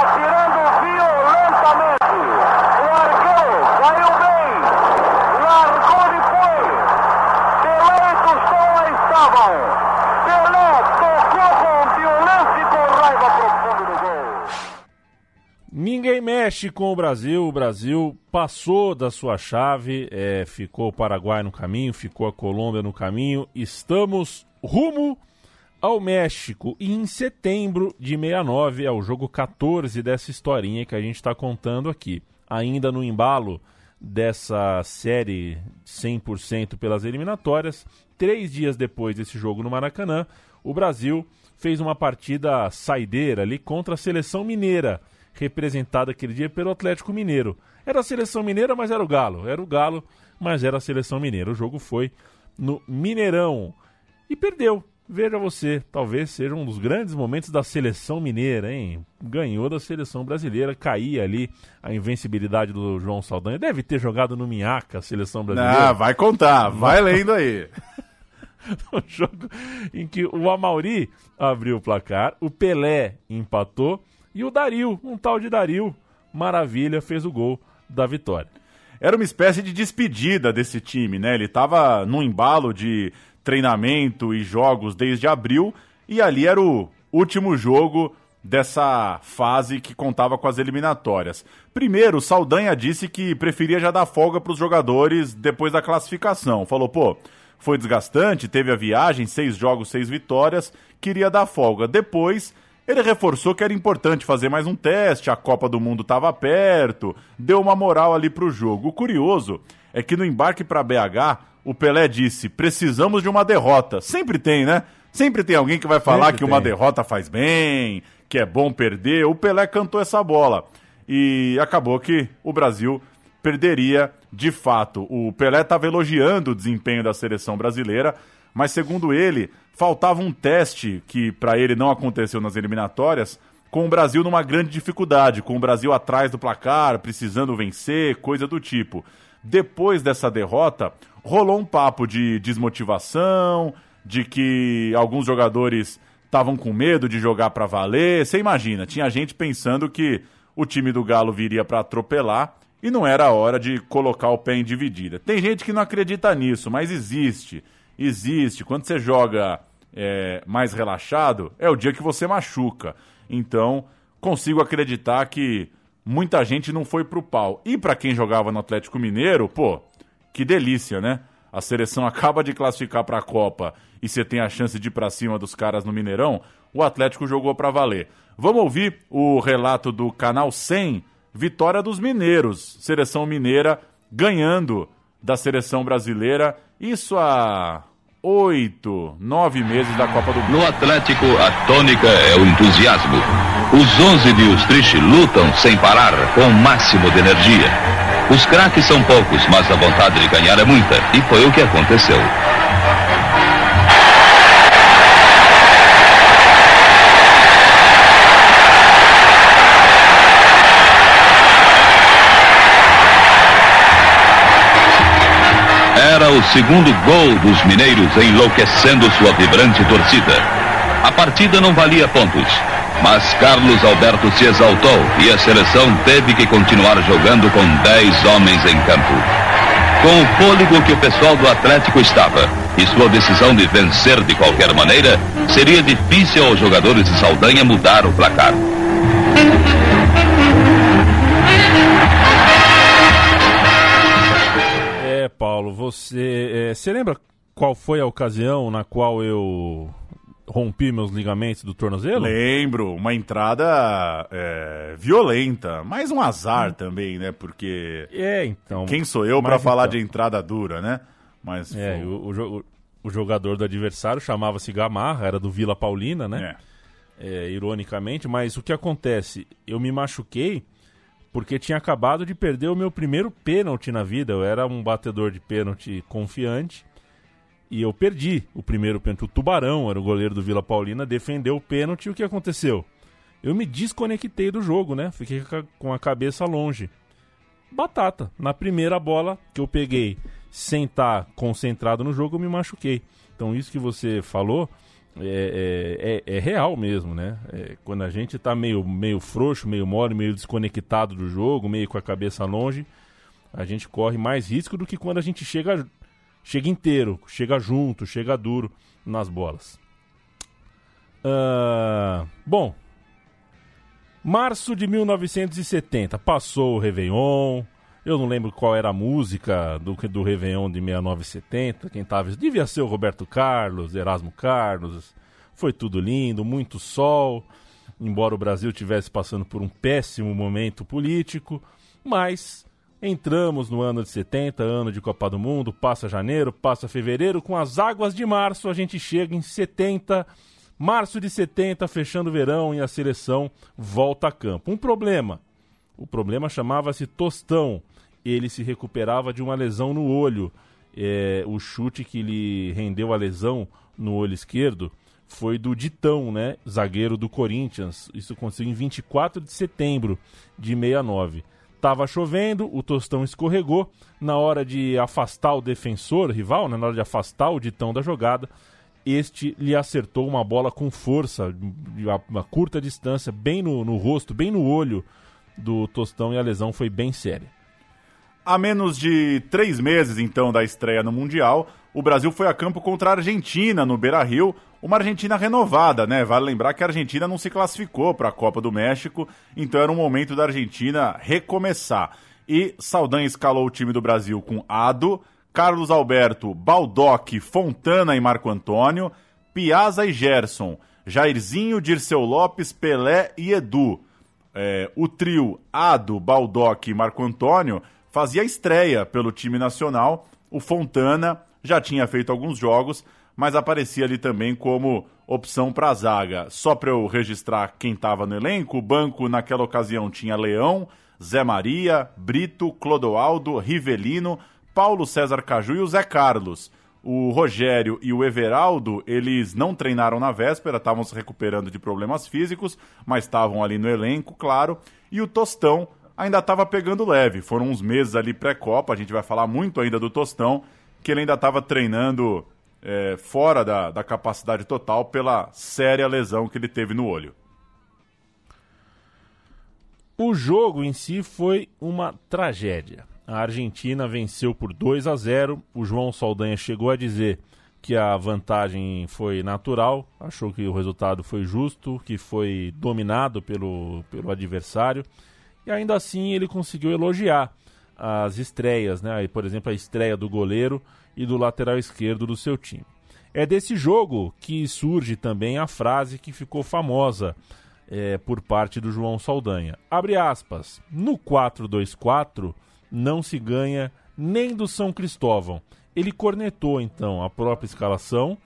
atirando violentamente. Largou, caiu bem, largou e foi. Pelé e Tostão lá estavam. Pelé tocou com violência e com raiva profunda no gol. Ninguém com o Brasil. O Brasil passou da sua chave, é, ficou o Paraguai no caminho, ficou a Colômbia no caminho. Estamos rumo ao México. E em setembro de 69 é o jogo 14 dessa historinha que a gente está contando aqui. Ainda no embalo dessa série 100% pelas eliminatórias, três dias depois desse jogo no Maracanã, o Brasil fez uma partida saideira ali contra a seleção mineira, representada aquele dia pelo Atlético Mineiro. Era a seleção mineira, mas era o Galo. Era o Galo, mas era a seleção mineira. O jogo foi no Mineirão e perdeu. Veja você, talvez seja um dos grandes momentos da seleção mineira, hein? Ganhou da seleção brasileira, caía ali a invencibilidade do João Saldanha. Deve ter jogado no Minhaca a seleção brasileira. Ah, vai contar, vai lendo aí. no jogo em que o Amauri abriu o placar, o Pelé empatou e o Dario, um tal de Dario, maravilha, fez o gol da vitória. Era uma espécie de despedida desse time, né? Ele estava num embalo de treinamento e jogos desde abril e ali era o último jogo dessa fase que contava com as eliminatórias. Primeiro, Saldanha disse que preferia já dar folga para os jogadores depois da classificação. Falou, pô, foi desgastante, teve a viagem, seis jogos, seis vitórias, queria dar folga. Depois, ele reforçou que era importante fazer mais um teste, a Copa do Mundo estava perto, deu uma moral ali para o jogo. O curioso é que no embarque para BH, o Pelé disse: precisamos de uma derrota. Sempre tem, né? Sempre tem alguém que vai falar Sempre que uma tem. derrota faz bem, que é bom perder. O Pelé cantou essa bola. E acabou que o Brasil perderia de fato. O Pelé estava elogiando o desempenho da seleção brasileira, mas segundo ele, faltava um teste que para ele não aconteceu nas eliminatórias, com o Brasil numa grande dificuldade, com o Brasil atrás do placar, precisando vencer, coisa do tipo. Depois dessa derrota, rolou um papo de desmotivação, de que alguns jogadores estavam com medo de jogar para valer. Você imagina, tinha gente pensando que o time do Galo viria para atropelar e não era hora de colocar o pé em dividida. Tem gente que não acredita nisso, mas existe. Existe. Quando você joga é, mais relaxado, é o dia que você machuca. Então, consigo acreditar que muita gente não foi pro pau. E para quem jogava no Atlético Mineiro, pô, que delícia, né? A seleção acaba de classificar para a Copa e você tem a chance de ir para cima dos caras no Mineirão. O Atlético jogou para valer. Vamos ouvir o relato do canal 100, vitória dos mineiros, seleção mineira ganhando da seleção brasileira. Isso há oito, nove meses da Copa do Mundo. No Atlético, a tônica é o entusiasmo. Os 11 de Ustrich lutam sem parar, com o máximo de energia. Os craques são poucos, mas a vontade de ganhar é muita, e foi o que aconteceu. Era o segundo gol dos mineiros enlouquecendo sua vibrante torcida. A partida não valia pontos, mas Carlos Alberto se exaltou e a seleção teve que continuar jogando com 10 homens em campo. Com o fôlego que o pessoal do Atlético estava e sua decisão de vencer de qualquer maneira, seria difícil aos jogadores de Saldanha mudar o placar. Paulo, você. é, você lembra qual foi a ocasião na qual eu rompi meus ligamentos do tornozelo? Lembro, uma entrada é, violenta, mas um azar também, né? Porque É, então. quem sou eu para falar então. de entrada dura, né? Mas É, o, o o jogador do adversário chamava-se Gamarra, era do Vila Paulina, né? é. É, ironicamente, mas o que acontece? Eu me machuquei porque tinha acabado de perder o meu primeiro pênalti na vida. Eu era um batedor de pênalti confiante e eu perdi o primeiro pênalti. O Tubarão era o goleiro do Vila Paulina, defendeu o pênalti e o que aconteceu? Eu me desconectei do jogo, né? Fiquei com a cabeça longe. Batata. Na primeira bola que eu peguei sem estar concentrado no jogo, eu me machuquei. Então isso que você falou é, é- é- é real mesmo, né? É, quando a gente tá meio, meio frouxo, meio mole, meio desconectado do jogo, meio com a cabeça longe, a gente corre mais risco do que quando a gente chega, chega inteiro, chega junto, chega duro nas bolas. Ah, bom, março de 1970, passou o Réveillon. Eu não lembro qual era a música do, do Réveillon de 6970. Quem tava. Devia ser o Roberto Carlos, Erasmo Carlos. Foi tudo lindo, muito sol. Embora o Brasil estivesse passando por um péssimo momento político. Mas entramos no ano de 70, ano de Copa do Mundo. Passa janeiro, passa fevereiro. Com as águas de março, a gente chega em 70. Março de 70, fechando o verão e a seleção volta a campo. Um problema. O problema chamava-se Tostão. Ele se recuperava de uma lesão no olho. É, o chute que lhe rendeu a lesão no olho esquerdo foi do Ditão, né? Zagueiro do Corinthians. Isso aconteceu em 24 de setembro de 69. Tava chovendo, o Tostão escorregou. Na hora de afastar o defensor rival, né, na hora de afastar o Ditão da jogada, este lhe acertou uma bola com força, de uma, curta distância, bem no, no rosto, bem no olho do Tostão e a lesão foi bem séria. A menos de três meses, então, da estreia no Mundial, o Brasil foi a campo contra a Argentina no Beira Rio, uma Argentina renovada, né? Vale lembrar que a Argentina não se classificou para a Copa do México, então era um momento da Argentina recomeçar. E Saldanha escalou o time do Brasil com Ado, Carlos Alberto, Baldock, Fontana e Marco Antônio, Piazza e Gerson, Jairzinho, Dirceu Lopes, Pelé e Edu. É, o trio Ado, Baldock e Marco Antônio fazia estreia pelo time nacional. O Fontana já tinha feito alguns jogos, mas aparecia ali também como opção para a zaga. Só para eu registrar quem estava no elenco, o banco naquela ocasião tinha Leão, Zé Maria, Brito, Clodoaldo, Rivelino, Paulo César Caju e o Zé Carlos. O Rogério e o Everaldo, eles não treinaram na véspera, estavam se recuperando de problemas físicos, mas estavam ali no elenco, claro. E o Tostão ainda estava pegando leve. Foram uns meses ali pré-Copa, a gente vai falar muito ainda do Tostão, que ele ainda estava treinando é, fora da, da capacidade total pela séria lesão que ele teve no olho. O jogo em si foi uma tragédia. A Argentina venceu por 2 a 0. O João Saldanha chegou a dizer que a vantagem foi natural, achou que o resultado foi justo, que foi dominado pelo, pelo adversário. E ainda assim ele conseguiu elogiar as estreias, né? por exemplo, a estreia do goleiro e do lateral esquerdo do seu time. É desse jogo que surge também a frase que ficou famosa é, por parte do João Saldanha. Abre aspas. No 4-2-4 não se ganha nem do São Cristóvão. Ele cornetou então a própria escalação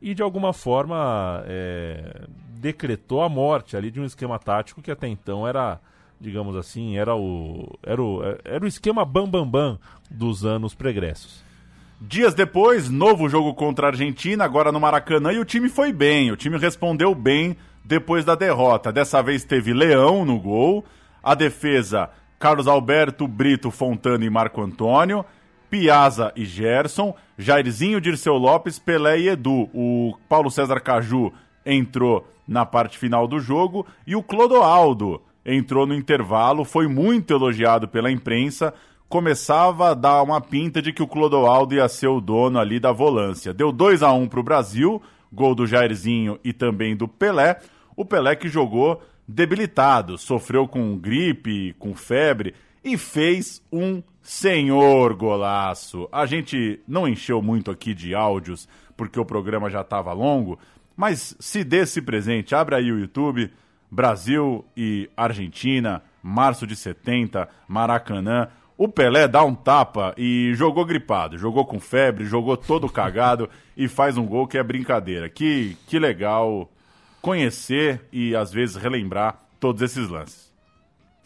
e de alguma forma é, decretou a morte ali de um esquema tático que até então era digamos assim, era o, era o, era o esquema bam-bam-bam bam, bam dos anos pregressos. Dias depois, novo jogo contra a Argentina, agora no Maracanã, e o time foi bem, o time respondeu bem depois da derrota. Dessa vez teve Leão no gol, a defesa Carlos Alberto, Brito, Fontana e Marco Antônio, Piazza e Gerson, Jairzinho, Dirceu Lopes, Pelé e Edu. O Paulo César Caju entrou na parte final do jogo e o Clodoaldo entrou no intervalo, foi muito elogiado pela imprensa, começava a dar uma pinta de que o Clodoaldo ia ser o dono ali da volância. Deu 2 a 1 para o Brasil, gol do Jairzinho e também do Pelé. O Pelé que jogou debilitado, sofreu com gripe, com febre e fez um senhor golaço. A gente não encheu muito aqui de áudios porque o programa já estava longo, mas se dê esse presente, abre aí o YouTube, Brasil e Argentina, março de 70, Maracanã. O Pelé dá um tapa e jogou gripado, jogou com febre, jogou todo cagado e faz um gol que é brincadeira. Que, que legal conhecer e às vezes relembrar todos esses lances.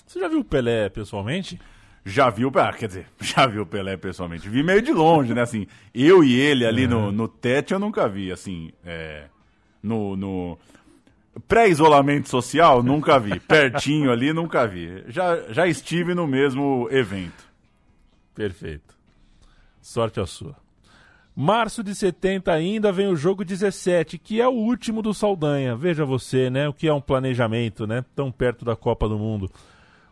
Você já viu o Pelé pessoalmente? Já viu, ah, quer dizer, já viu o Pelé pessoalmente. Vi meio de longe, né? Assim, eu e ele ali no, uhum. no tete eu nunca vi, assim, é, no, no, Pré-isolamento social, nunca vi. Pertinho ali, nunca vi. Já, já estive no mesmo evento. Perfeito. Sorte a sua. Março de 70 ainda vem o jogo 17, que é o último do Saldanha. Veja você, né? O que é um planejamento, né? Tão perto da Copa do Mundo.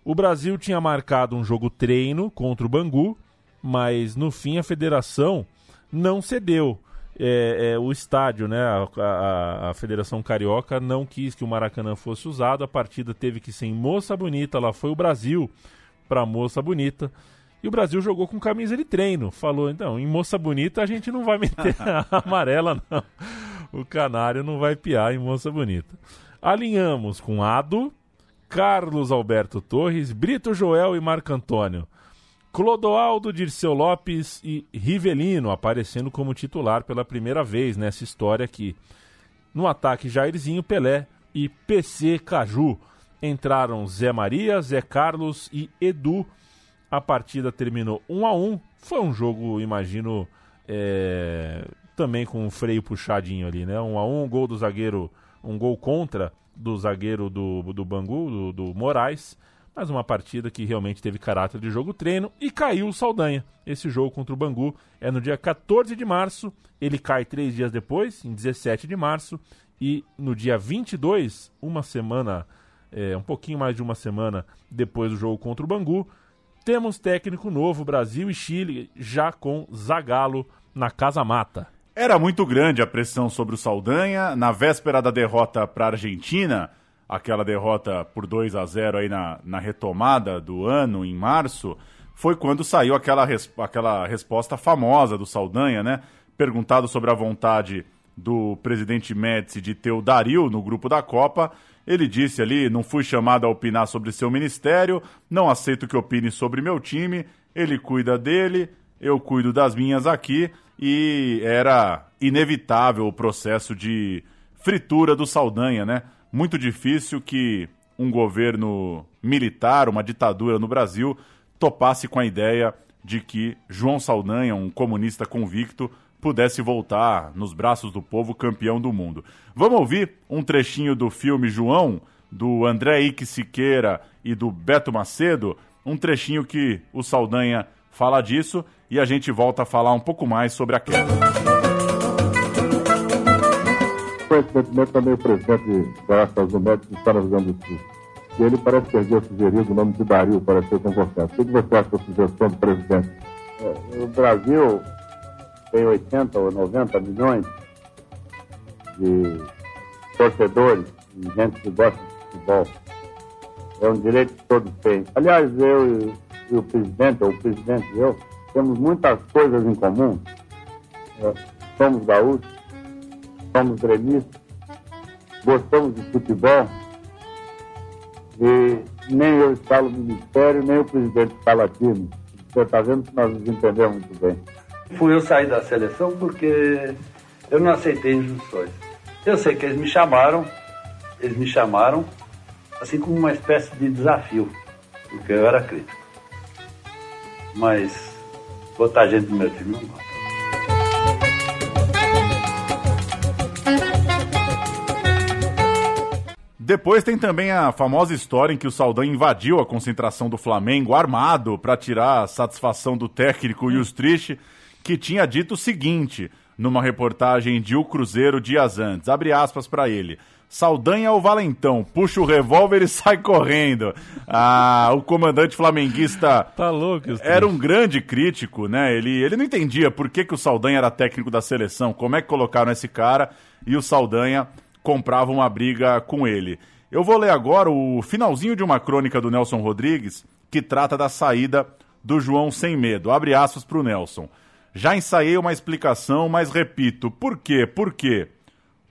O Brasil tinha marcado um jogo treino contra o Bangu, mas no fim a federação não cedeu é, é, o estádio, né? A, a, a, Federação Carioca não quis que o Maracanã fosse usado. A partida teve que ser em Moça Bonita. Lá foi o Brasil para Moça Bonita. E o Brasil jogou com camisa de treino. Falou, então, em Moça Bonita a gente não vai meter a amarela, não. O Canário não vai piar em Moça Bonita. Alinhamos com Ado, Carlos Alberto Torres, Brito Joel e Marco Antônio. Clodoaldo, Dirceu Lopes e Rivelino aparecendo como titular pela primeira vez nessa história aqui. No ataque, Jairzinho, Pelé e PC Caju. Entraram Zé Maria, Zé Carlos e Edu. A partida terminou 1 a 1 Foi um jogo, imagino, é... também com um freio puxadinho ali, né? 1 a 1 um gol do zagueiro, um gol contra do zagueiro do, do Bangu, do, do Moraes mas uma partida que realmente teve caráter de jogo treino e caiu o Saldanha. Esse jogo contra o Bangu é no dia 14 de março, ele cai três dias depois, em 17 de março, e no dia 22, uma semana, é, um pouquinho mais de uma semana depois do jogo contra o Bangu, temos técnico novo, Brasil e Chile, já com Zagallo na Casa Mata. Era muito grande a pressão sobre o Saldanha. Na véspera da derrota para a Argentina, aquela derrota por 2 a 0 aí na, na retomada do ano, em março, foi quando saiu aquela, res, aquela resposta famosa do Saldanha, né? Perguntado sobre a vontade do presidente Médici de ter o Dario no grupo da Copa, ele disse ali: não fui chamado a opinar sobre seu ministério, não aceito que opine sobre meu time, ele cuida dele, eu cuido das minhas aqui, e era inevitável o processo de fritura do Saldanha, né? Muito difícil que um governo militar, uma ditadura no Brasil, topasse com a ideia de que João Saldanha, um comunista convicto, pudesse voltar nos braços do povo campeão do mundo. Vamos ouvir um trechinho do filme João, do André Ike Siqueira e do Beto Macedo, um trechinho que o Saldanha fala disso e a gente volta a falar um pouco mais sobre a queda. Coincidentemente, também o presidente da Estados Unidos está no Rio Grande do Sul. E ele parece ter sugerido o nome de Dario para ser convocado. O que você acha da sugestão do presidente? É, o Brasil tem 80 ou 90 milhões de torcedores e gente que gosta de futebol. É um direito que todos têm. Aliás, eu e, e o presidente, ou o presidente e eu, temos muitas coisas em comum. É, somos gaúchos, somos gremistas, gostamos de futebol e nem eu instalo o ministério, nem o presidente instala time. Você está vendo que nós nos entendemos muito bem. Fui eu sair da seleção porque eu não aceitei injunções. Eu sei que eles me chamaram, eles me chamaram assim como uma espécie de desafio, porque eu era crítico. Mas botar gente no meu time não gosta. Depois tem também a famosa história em que o Saldanha invadiu a concentração do Flamengo armado para tirar a satisfação do técnico Justrich, que tinha dito o seguinte numa reportagem de O Cruzeiro dias antes. Abre aspas para ele. Saldanha ou Valentão, puxa o revólver e sai correndo. Ah, o comandante flamenguista tá louco, era um grande crítico, né? Ele, ele não entendia por que, que o Saldanha era técnico da seleção, como é que colocaram esse cara e o Saldanha comprava uma briga com ele. Eu vou ler agora o finalzinho de uma crônica do Nelson Rodrigues que trata da saída do João Sem Medo. Abre aspas para o Nelson. Já ensaiei uma explicação, mas repito. Por quê? Por quê?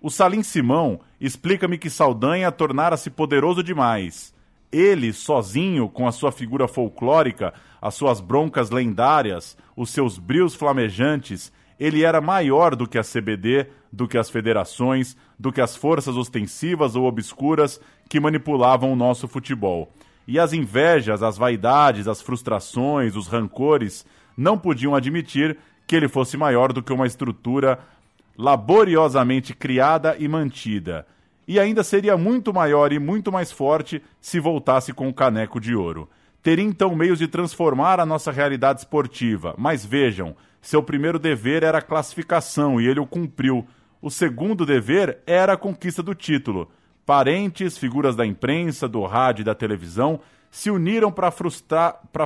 O Salim Simão explica-me que Saldanha tornara-se poderoso demais. Ele, sozinho, com a sua figura folclórica, as suas broncas lendárias, os seus brios flamejantes, ele era maior do que a CBD, do que as federações, do que as forças ostensivas ou obscuras que manipulavam o nosso futebol. E as invejas, as vaidades, as frustrações, os rancores não podiam admitir que ele fosse maior do que uma estrutura laboriosamente criada e mantida. E ainda seria muito maior e muito mais forte se voltasse com o caneco de ouro. Teria então meios de transformar a nossa realidade esportiva. Mas vejam, seu primeiro dever era a classificação e ele o cumpriu. O segundo dever era a conquista do título. Parentes, figuras da imprensa, do rádio e da televisão se uniram para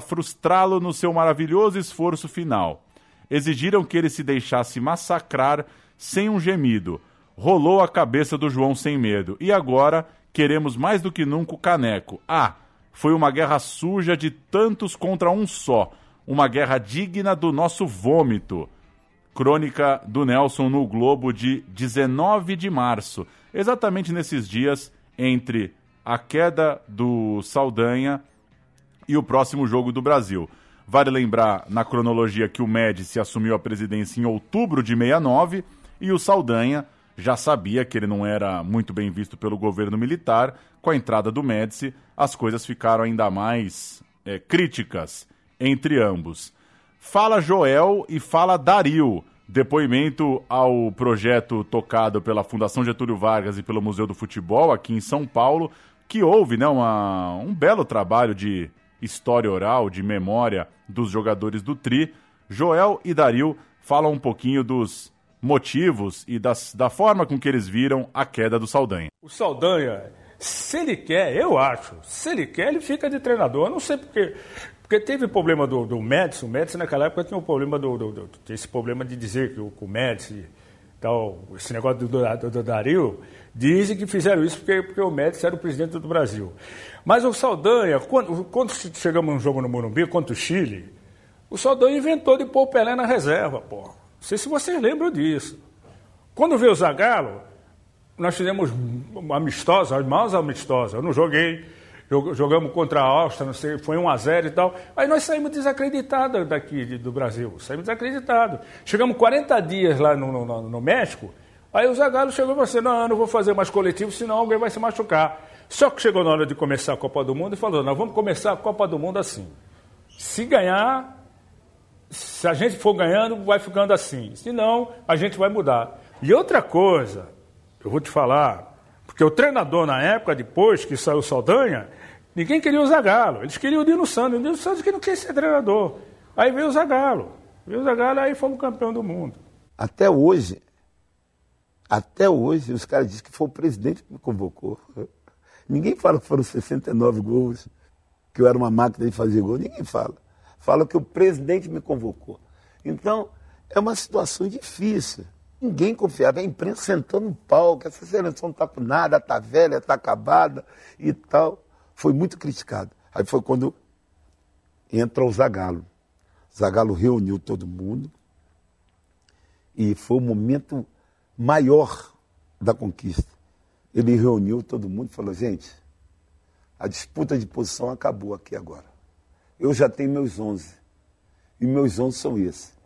frustrá-lo no seu maravilhoso esforço final exigiram que ele se deixasse massacrar sem um gemido. Rolou a cabeça do João sem medo. E agora queremos mais do que nunca o caneco. Ah, foi uma guerra suja de tantos contra um só. Uma guerra digna do nosso vômito. Crônica do Nelson no Globo de 19 de março. Exatamente nesses dias entre a queda do Saldanha e o próximo jogo do Brasil. Vale lembrar na cronologia que o Médici assumiu a presidência em outubro de 69 e o Saldanha já sabia que ele não era muito bem visto pelo governo militar. Com a entrada do Médici, as coisas ficaram ainda mais é, críticas entre ambos. Fala Joel e fala Dario. Depoimento ao projeto tocado pela Fundação Getúlio Vargas e pelo Museu do Futebol aqui em São Paulo. que houve né, uma, um belo trabalho de história oral, de memória dos jogadores do Tri. Joel e Dario falam um pouquinho dos motivos e das, da forma com que eles viram a queda do Saldanha. O Saldanha, se ele quer, eu acho, se ele quer, ele fica de treinador. Eu não sei porque. Porque teve problema do, do Médici, o Médici naquela época tinha um problema do, do, do esse problema de dizer que o, o Médici, tal, esse negócio do, do, do Dario, dizem que fizeram isso porque, porque o Médici era o presidente do Brasil. Mas o Saldanha, quando, quando chegamos num jogo no Morumbi contra o Chile, o Saldanha inventou de pôr o Pelé na reserva, pô. Não sei se vocês lembram disso. Quando veio o Zagallo, nós fizemos amistosa, mais amistosa. Eu não joguei, jogamos contra a Áustria, não sei, foi 1 a 0 e tal. Aí nós saímos desacreditados daqui do Brasil, saímos desacreditados. Chegamos 40 dias lá no, no, no México, aí o Zagallo chegou e falou assim, não, eu não vou fazer mais coletivo, senão alguém vai se machucar. Só que chegou na hora de começar a Copa do Mundo e falou, nós vamos começar a Copa do Mundo assim. Se ganhar, se a gente for ganhando, vai ficando assim. Se não, a gente vai mudar. E outra coisa, eu vou te falar, porque o treinador na época, depois que saiu Saldanha, ninguém queria o Zagallo. Eles queriam o Dino Santos. O Dino Santos que não queria ser treinador. Aí veio o Zagallo. Veio o Zagallo, aí fomos campeão do mundo. Até hoje, até hoje, os caras dizem que foi o presidente que me convocou. Ninguém fala que foram 69 gols, que eu era uma máquina de fazer gol. Ninguém fala fala que o presidente me convocou. Então, é uma situação difícil. Ninguém confiava. A imprensa sentando no palco, essa seleção não está com nada, está velha, está acabada e tal. Foi muito criticado. Aí foi quando entra o Zagalo. Zagalo reuniu todo mundo e foi o momento maior da conquista. Ele reuniu todo mundo e falou: gente, a disputa de posição acabou aqui agora eu já tenho meus 11. E meus 11 são esses.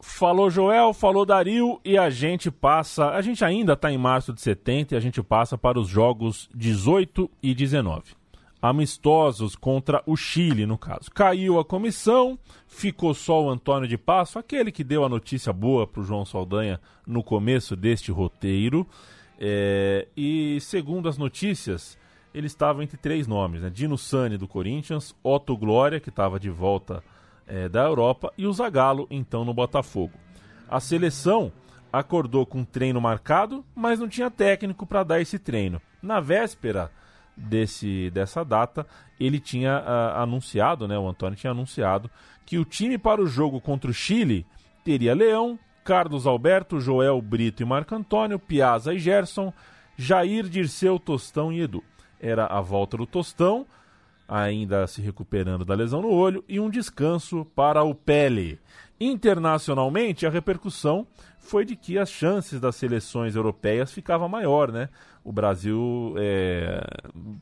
Falou Joel, falou Dario e a gente passa. A gente ainda está em março de 70 e a gente passa para os jogos 18 e 19. Amistosos contra o Chile, no caso. Caiu a comissão, ficou só o Antônio de Passo, aquele que deu a notícia boa para o João Saldanha no começo deste roteiro. É... e segundo as notícias, ele estava entre três nomes, né? Dino Sani do Corinthians, Otto Glória, que estava de volta é, da Europa, e o Zagallo, então, no Botafogo. A seleção acordou com um treino marcado, mas não tinha técnico para dar esse treino. Na véspera desse, dessa data, ele tinha uh, anunciado, né, o Antônio tinha anunciado, que o time para o jogo contra o Chile teria Leão, Carlos Alberto, Joel Brito e Marco Antônio, Piazza e Gerson, Jair, Dirceu, Tostão e Edu era a volta do Tostão, ainda se recuperando da lesão no olho, e um descanso para o Pele. Internacionalmente, a repercussão foi de que as chances das seleções europeias ficavam maior, né? O Brasil é,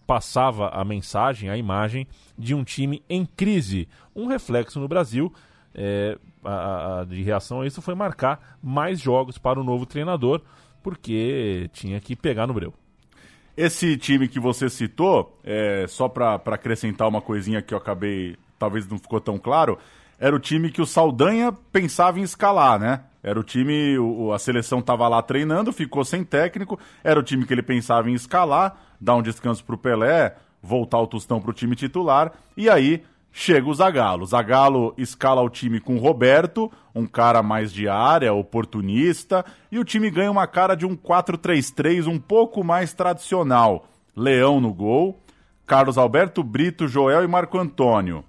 passava a mensagem, a imagem de um time em crise. Um reflexo no Brasil é, a, a, de reação a isso foi marcar mais jogos para o novo treinador, porque tinha que pegar no breu. Esse time que você citou, é, só para acrescentar uma coisinha que eu acabei, talvez não ficou tão claro, era o time que o Saldanha pensava em escalar, né? Era o time, o, a seleção estava lá treinando, ficou sem técnico, era o time que ele pensava em escalar, dar um descanso para o Pelé, voltar o Tostão para o time titular, e aí chega o Zagallo. Zagallo escala o time com o Roberto, um cara mais de área, oportunista, e o time ganha uma cara de um 4-3-3 um pouco mais tradicional. Leão no gol, Carlos Alberto Brito, Joel e Marco Antônio.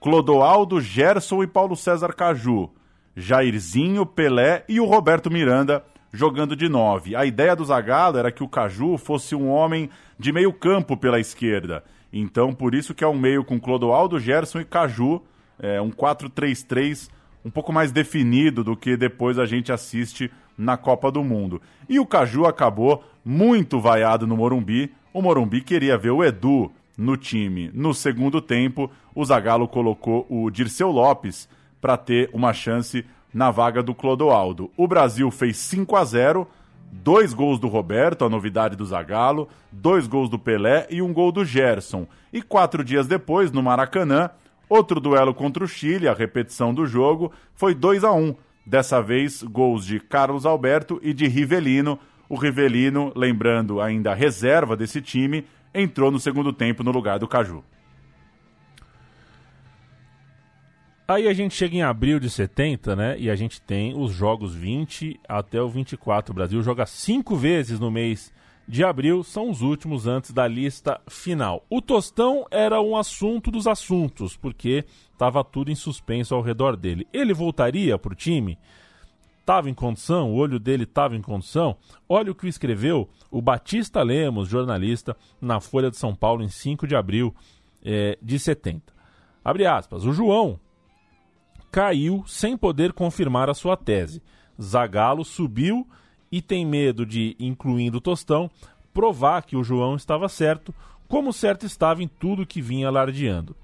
Clodoaldo, Gerson e Paulo César Caju. Jairzinho, Pelé e o Roberto Miranda jogando de nove. A ideia do Zagallo era que o Caju fosse um homem de meio campo pela esquerda então, por isso que é um meio com Clodoaldo, Gerson e Caju, é um 4-3-3 um pouco mais definido do que depois a gente assiste na Copa do Mundo. E o Caju acabou muito vaiado no Morumbi. O Morumbi queria ver o Edu no time. No segundo tempo, o Zagallo colocou o Dirceu Lopes para ter uma chance na vaga do Clodoaldo. O Brasil fez 5 a 0 dois gols do Roberto, a novidade do Zagallo, dois gols do Pelé e um gol do Gerson. E quatro dias depois, no Maracanã, outro duelo contra o Chile, a repetição do jogo, foi 2 a 1 Dessa vez, gols de Carlos Alberto e de Rivelino. O Rivelino, lembrando ainda a reserva desse time, entrou no segundo tempo no lugar do Caju. Aí a gente chega em abril de 70, né? E a gente tem os jogos 20 até o 24. O Brasil joga cinco vezes no mês de abril, são os últimos antes da lista final. O Tostão era um assunto dos assuntos, porque estava tudo em suspenso ao redor dele. Ele voltaria para o time? Estava em condição? O olho dele estava em condição? Olha o que escreveu o Batista Lemos, jornalista, na Folha de São Paulo, em 5 de abril é, de 70. Abre aspas. O João caiu sem poder confirmar a sua tese. Zagallo subiu e tem medo de, incluindo Tostão, provar que o João estava certo, como certo estava em tudo que vinha alardeando.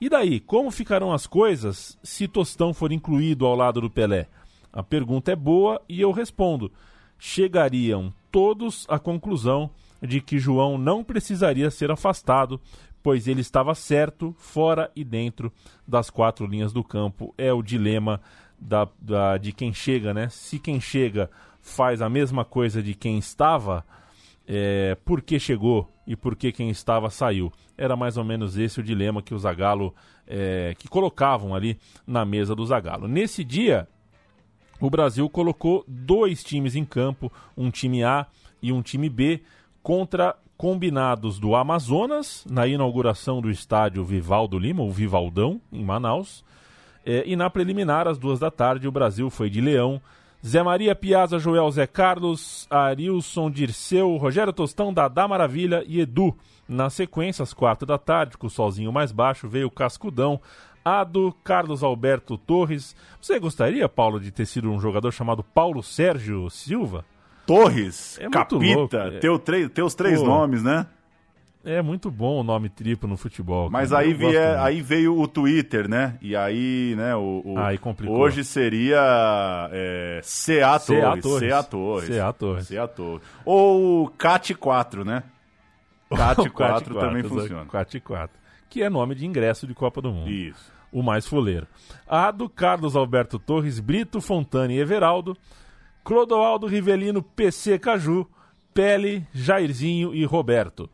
E daí, como ficarão as coisas se Tostão for incluído ao lado do Pelé? A pergunta é boa e eu respondo. Chegariam todos à conclusão de que João não precisaria ser afastado, pois ele estava certo, fora e dentro das quatro linhas do campo. É o dilema da, da, de quem chega, né? Se quem chega faz a mesma coisa de quem estava, é, por que chegou e por que quem estava saiu. Era mais ou menos esse o dilema que o Zagallo, é, que colocavam ali na mesa do Zagallo. Nesse dia, o Brasil colocou dois times em campo, um time A e um time B, contra combinados do Amazonas, na inauguração do estádio Vivaldo Lima, o Vivaldão, em Manaus. É, e na preliminar, às duas da tarde, o Brasil foi de Leão. Zé Maria Piazza, Joel Zé Carlos, Arilson Dirceu, Rogério Tostão, Dadá Maravilha e Edu. Na sequência, às quatro da tarde, com o solzinho mais baixo, veio o Cascudão, Ado, Carlos Alberto Torres. Você gostaria, Paulo, de ter sido um jogador chamado Paulo Sérgio Silva? Torres, É Capita, é. teu três, teus três Pô. nomes, né? É muito bom o nome triplo no futebol. Mas cara. aí, vie- aí veio o Twitter, né? E aí, né, o, o- Aí complicou. hoje seria é, CA Torres. CA Torres. CA Torres. CA Torres. Ou CAT 4, né? CAT O 4 também exato, funciona. CAT 4, que é nome de ingresso de Copa do Mundo. Isso. O mais fuleiro. A do Carlos Alberto Torres, Brito, Fontana e Everaldo. Clodoaldo Rivelino, PC Caju, Pele, Jairzinho e Roberto.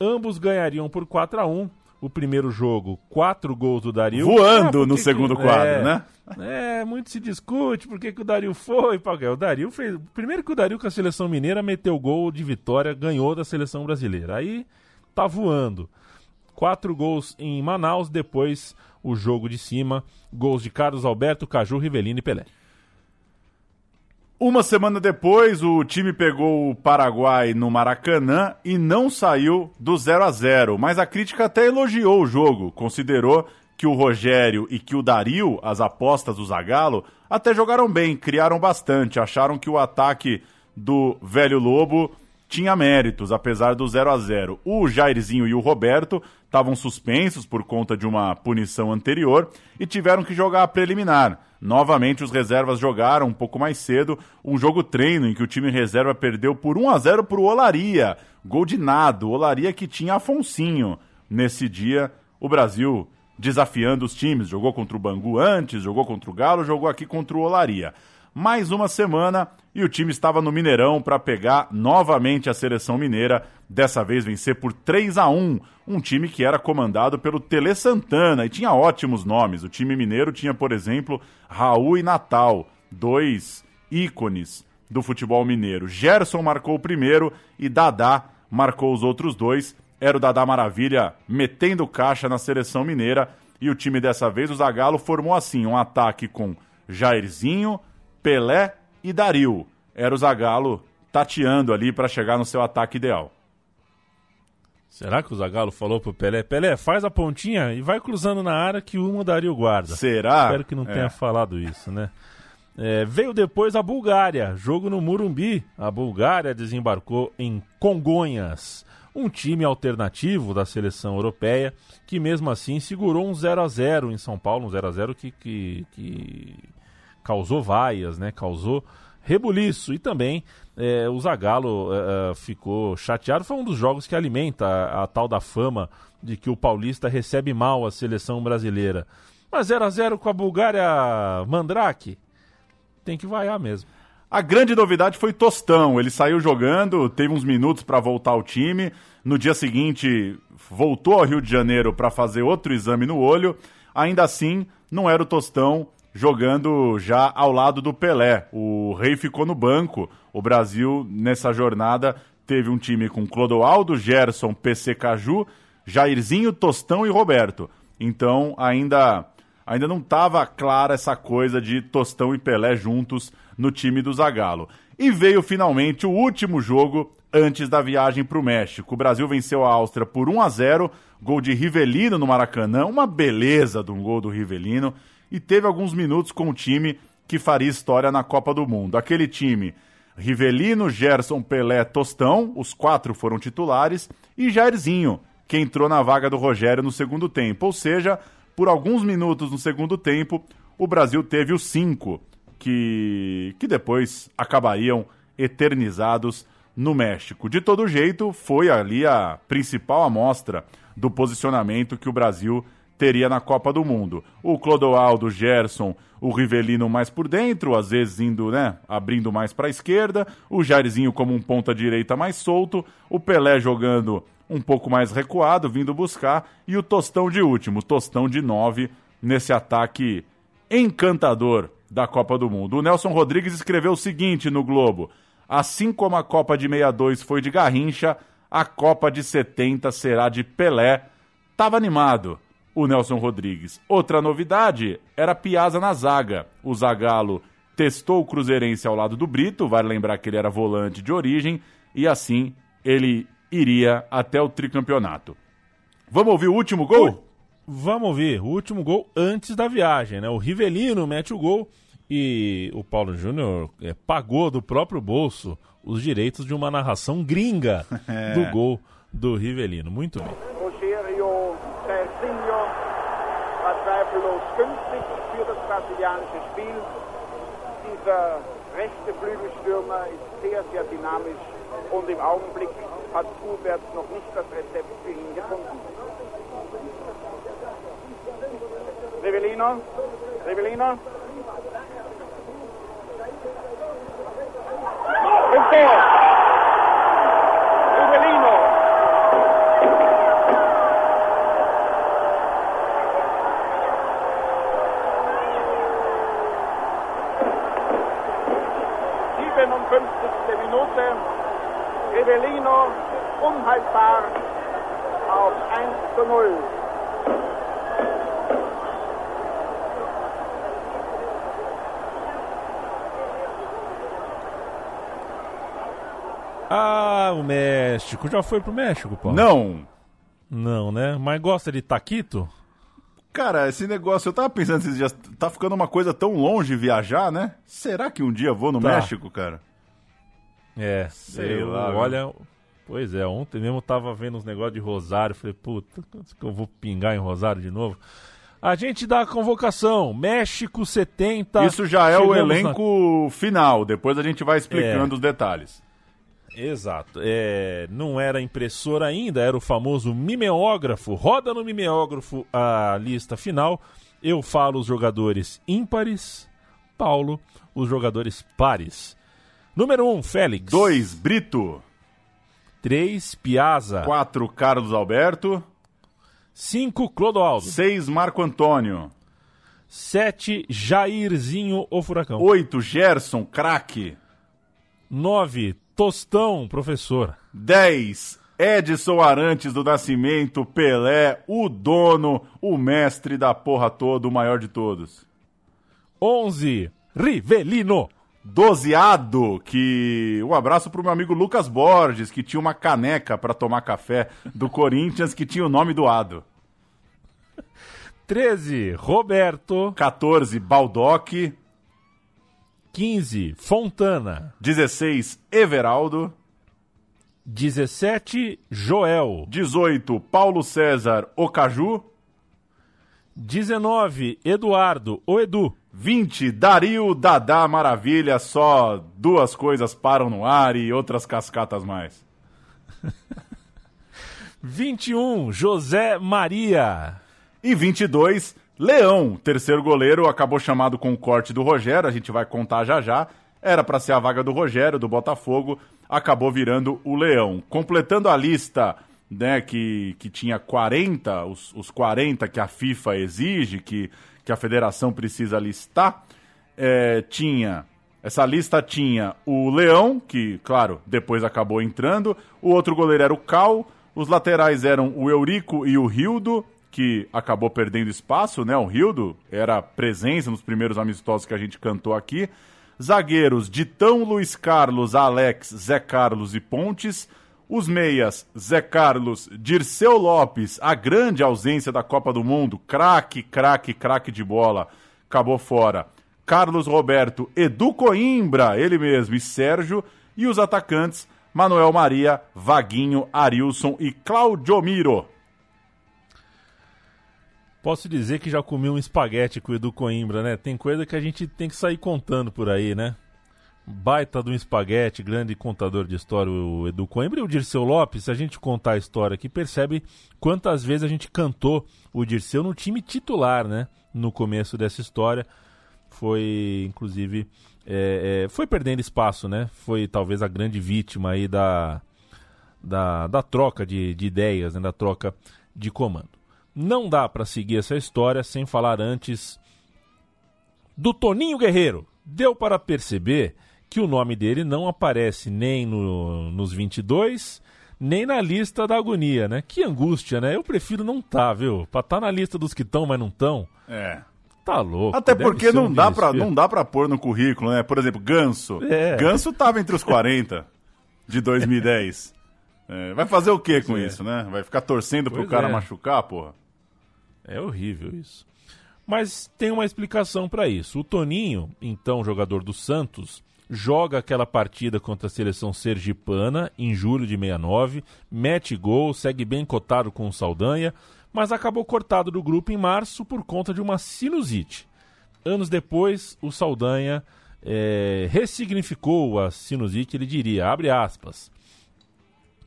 Ambos ganhariam por 4 a 1 O primeiro jogo, quatro gols do Dario. Voando por no que segundo que- quadro, é, né? É, muito se discute por que, que o Dario foi. O Dario fez. Primeiro que o Dario com a seleção mineira meteu gol de vitória, ganhou da seleção brasileira. Aí tá voando. Quatro gols em Manaus, depois o jogo de cima. Gols de Carlos Alberto, Caju, Rivelino e Pelé. Uma semana depois, o time pegou o Paraguai no Maracanã e não saiu do 0 a 0 mas a crítica até elogiou o jogo, considerou que o Rogério e que o Dario, as apostas do Zagallo, até jogaram bem, criaram bastante, acharam que o ataque do Velho Lobo tinha méritos, apesar do 0 a 0 O Jairzinho e o Roberto estavam suspensos por conta de uma punição anterior e tiveram que jogar a preliminar. Novamente, os reservas jogaram um pouco mais cedo um jogo treino em que o time reserva perdeu por 1 a 0 para o Olaria. Gol de nada, o Olaria que tinha Afonsinho. Nesse dia, o Brasil desafiando os times. Jogou contra o Bangu antes, jogou contra o Galo, jogou aqui contra o Olaria. Mais uma semana e o time estava no Mineirão para pegar novamente a seleção mineira, dessa vez vencer por 3 a 1 um time que era comandado pelo Tele Santana e tinha ótimos nomes. O time mineiro tinha, por exemplo, Raul e Natal, dois ícones do futebol mineiro. Gerson marcou o primeiro e Dadá marcou os outros dois. Era o Dadá Maravilha metendo caixa na seleção mineira e o time dessa vez, o Zagallo, formou assim um ataque com Jairzinho, Pelé e Dario. Era o Zagallo tateando ali para chegar no seu ataque ideal. Será que o Zagallo falou pro Pelé? Pelé, faz a pontinha e vai cruzando na área que uma daria o guarda. Será? Espero que não É. tenha falado isso, né? É, veio depois a Bulgária, jogo no Murumbi. A Bulgária desembarcou em Congonhas, um time alternativo da seleção europeia que mesmo assim segurou um 0 a 0 em São Paulo, um 0 a 0 que, que, que causou vaias, né? Causou rebuliço e também é, o Zagallo é, é, ficou chateado. Foi um dos jogos que alimenta a, a tal da fama de que o paulista recebe mal a seleção brasileira. Mas 0 a 0 com a Bulgária Mandrake, tem que vaiar mesmo. A grande novidade foi Tostão. Ele saiu jogando, teve uns minutos para voltar ao time. No dia seguinte, voltou ao Rio de Janeiro para fazer outro exame no olho. Ainda assim, não era o Tostão jogando já ao lado do Pelé. O Rei ficou no banco. O Brasil, nessa jornada, teve um time com Clodoaldo, Gerson, PC Caju, Jairzinho, Tostão e Roberto. Então, ainda ainda não estava clara essa coisa de Tostão e Pelé juntos no time do Zagallo. E veio finalmente o último jogo antes da viagem para o México. O Brasil venceu a Áustria por 1 a 0, gol de Rivelino no Maracanã, uma beleza de um gol do Rivelino, e teve alguns minutos com o time que faria história na Copa do Mundo. Aquele time Rivelino, Gerson, Pelé, Tostão, os quatro foram titulares, e Jairzinho, que entrou na vaga do Rogério no segundo tempo. Ou seja, por alguns minutos no segundo tempo, o Brasil teve os cinco que, que depois acabariam eternizados no México. De todo jeito, foi ali a principal amostra do posicionamento que o Brasil teria na Copa do Mundo. O Clodoaldo, Gerson, o Rivelino mais por dentro, às vezes indo, né, abrindo mais para a esquerda, o Jairzinho como um ponta direita mais solto, o Pelé jogando um pouco mais recuado, vindo buscar, e o Tostão de último, Tostão de nove nesse ataque encantador da Copa do Mundo. O Nelson Rodrigues escreveu o seguinte no Globo: Assim como a Copa de 62 foi de Garrincha, a Copa de 70 será de Pelé. Tava animado o Nelson Rodrigues. Outra novidade era Piazza na zaga. O Zagallo testou o Cruzeirense ao lado do Brito, vale lembrar que ele era volante de origem, e assim ele iria até o tricampeonato. Vamos ouvir o último gol? Vamos ouvir o último gol antes da viagem, né? O Rivelino mete o gol e o Paulo Júnior é, pagou do próprio bolso os direitos de uma narração gringa é. do gol do Rivelino. Muito bem. Günstig für das brasilianische Spiel. Dieser rechte Flügelstürmer ist sehr, sehr dynamisch und im Augenblick hat Kuberts noch nicht das Rezept für ihn gefunden. Rivellino, Rivellino. Und Tor. 50. Minute. Rivellino unhaltbar auf 1 zu 0. Ah, o México. Já foi pro México, Paulo? Não. Não, né? Mas gosta de taquito? Cara, esse negócio, eu tava pensando esses dias, tá ficando uma coisa tão longe viajar, né? Será que um dia vou no tá. México, cara? É, Sei eu, lá, olha, pois é, ontem mesmo eu tava vendo uns negócios de Rosário, falei, puta, que eu vou pingar em Rosário de novo? A gente dá a convocação, México 70. Isso já é o Chegamos na- elenco final, depois a gente vai explicando É. os detalhes. Exato. É, não era impressora ainda, era o famoso mimeógrafo. Roda no mimeógrafo a lista final. Eu falo os jogadores ímpares, Paulo, os jogadores pares. Número 1, um, Félix. 2, Brito. 3, Piazza. 4, Carlos Alberto. 5, Clodoaldo. 6, Marco Antônio. 7, Jairzinho, o Furacão. 8, Gerson, craque. 9, Tostão, professor. 10, Edson Arantes do Nascimento, Pelé, o dono, o mestre da porra toda, o maior de todos. 11, Rivelino. Dozeado, que um abraço pro meu amigo Lucas Borges, que tinha uma caneca pra tomar café do Corinthians que tinha o nome do Ado. 13, Roberto. 14, Baldock. 15, Fontana. 16, Everaldo. 17, Joel. 18, Paulo César Ocaju. 19, Eduardo, o Edu. 20, Dario Dadá Maravilha, só duas coisas param no ar e outras cascatas mais. 21, José Maria. E 22, Leão, terceiro goleiro, acabou chamado com o corte do Rogério, a gente vai contar já já. Era para ser a vaga do Rogério, do Botafogo, acabou virando o Leão. Completando a lista né, que, que tinha 40, os, os 40 que a FIFA exige, que, que a federação precisa listar, é, tinha. Essa lista tinha o Leão, que, claro, depois acabou entrando, o outro goleiro era o Cal, os laterais eram o Eurico e o Rildo, que acabou perdendo espaço, né? O Rildo era presença nos primeiros amistosos que a gente cantou aqui. Zagueiros, Ditão, Luiz Carlos, Alex, Zé Carlos e Pontes. Os meias, Zé Carlos, Dirceu Lopes, a grande ausência da Copa do Mundo, craque, craque, craque de bola, acabou fora. Carlos Roberto, Edu Coimbra, ele mesmo, e Sérgio. E os atacantes, Manuel Maria, Vaguinho, Arilson e Claudio Miro. Posso dizer que já comi um espaguete com o Edu Coimbra, né? Tem coisa que a gente tem que sair contando por aí, né? Baita do espaguete, grande contador de história, o Edu Coimbra. E o Dirceu Lopes, se a gente contar a história aqui, percebe quantas vezes a gente cantou o Dirceu no time titular, né? No começo dessa história. Foi, inclusive, é, é, foi perdendo espaço, né? Foi talvez a grande vítima aí da, da, da troca de, de ideias, né? da troca de comando. Não dá para seguir essa história sem falar antes do Toninho Guerreiro. Deu para perceber que o nome dele não aparece nem no, nos 22, nem na lista da agonia, né? Que angústia, né? Eu prefiro não tá, viu? Pra estar tá na lista dos que estão, mas não estão. É. Tá louco. Até porque não, um dá pra, não dá pra pôr no currículo, né? Por exemplo, Ganso. É. Ganso tava entre os 40 de 2010. É, vai fazer o que com é. isso, né? Vai ficar torcendo Pois pro cara é. machucar, porra? É horrível isso. Mas tem uma explicação para isso. O Toninho, então jogador do Santos, joga aquela partida contra a seleção sergipana em julho de 69, mete gol, segue bem cotado com o Saldanha, mas acabou cortado do grupo em março por conta de uma sinusite. Anos depois, o Saldanha eh, ressignificou a sinusite, ele diria, abre aspas,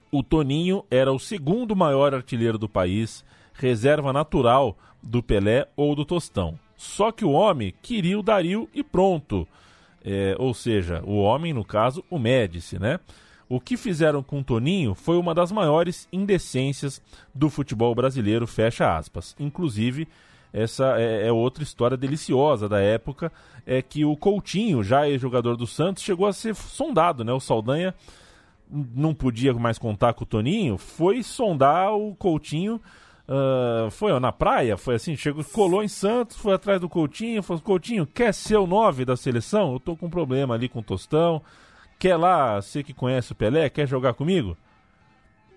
o Toninho era o segundo maior artilheiro do país, reserva natural do Pelé ou do Tostão. Só que o homem queria o Dario e pronto. É, ou seja, o homem, no caso, o Médici, né? O que fizeram com o Toninho foi uma das maiores indecências do futebol brasileiro, fecha aspas. Inclusive, essa é, é outra história deliciosa da época, é que o Coutinho, já ex-jogador do Santos, chegou a ser sondado, né? O Saldanha não podia mais contar com o Toninho, foi sondar o Coutinho. Ah, foi na praia, foi assim, chegou, colou em Santos, foi atrás do Coutinho, falou: Coutinho, quer ser o 9 da seleção? Eu tô com um problema ali com o Tostão. Quer lá, você que conhece o Pelé, quer jogar comigo?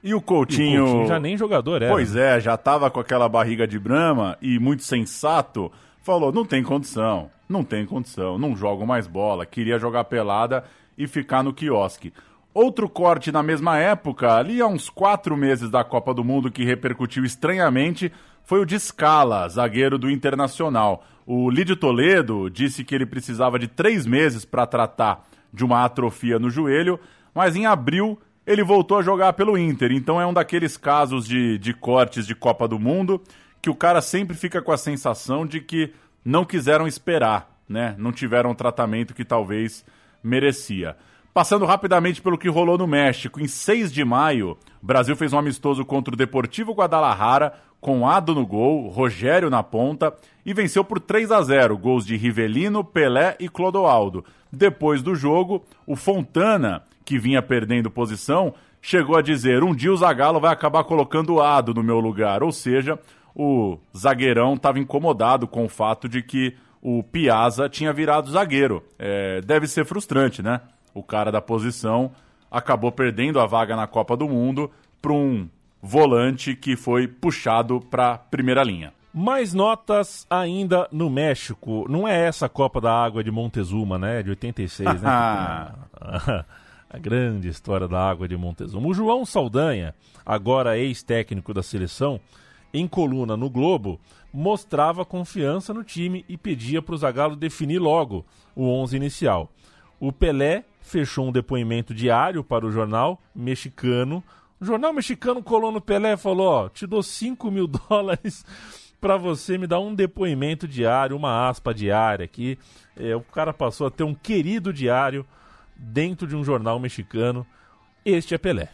E o Coutinho... E o Coutinho já nem jogador era. Pois é, já tava com aquela barriga de brama e muito sensato, falou, não tem condição, não tem condição, não jogo mais bola, queria jogar pelada e ficar no quiosque. Outro corte na mesma época, ali há uns quatro meses da Copa do Mundo que repercutiu estranhamente, foi o de Scala, zagueiro do Internacional. O Lídio Toledo disse que ele precisava de três meses para tratar de uma atrofia no joelho, mas em abril ele voltou a jogar pelo Inter. Então é um daqueles casos de, de cortes de Copa do Mundo que o cara sempre fica com a sensação de que não quiseram esperar, né? Não tiveram o tratamento que talvez merecia. Passando rapidamente pelo que rolou no México, em 6 de maio, o Brasil fez um amistoso contra o Deportivo Guadalajara, com Ado no gol, Rogério na ponta, e venceu por 3 a 0, gols de Rivelino, Pelé e Clodoaldo. Depois do jogo, o Fontana, que vinha perdendo posição, chegou a dizer: um dia o Zagallo vai acabar colocando Ado no meu lugar. Ou seja, o zagueirão estava incomodado com o fato de que o Piazza tinha virado zagueiro. É, deve ser frustrante, né? O cara da posição acabou perdendo a vaga na Copa do Mundo para um volante que foi puxado para a primeira linha. Mais notas ainda no México. Não é essa a Copa da Água de Montezuma, né? De 86, né? a grande história da água de Montezuma. O João Saldanha, agora ex-técnico da seleção, em coluna no Globo, mostrava confiança no time e pedia para o Zagallo definir logo o 11 inicial. O Pelé fechou um depoimento diário para o jornal mexicano. O jornal mexicano colou no Pelé e falou: Ó, te dou 5 mil dólares para você me dar um depoimento diário, uma aspa diária aqui. É, o cara passou a ter um querido diário dentro de um jornal mexicano. Este é Pelé.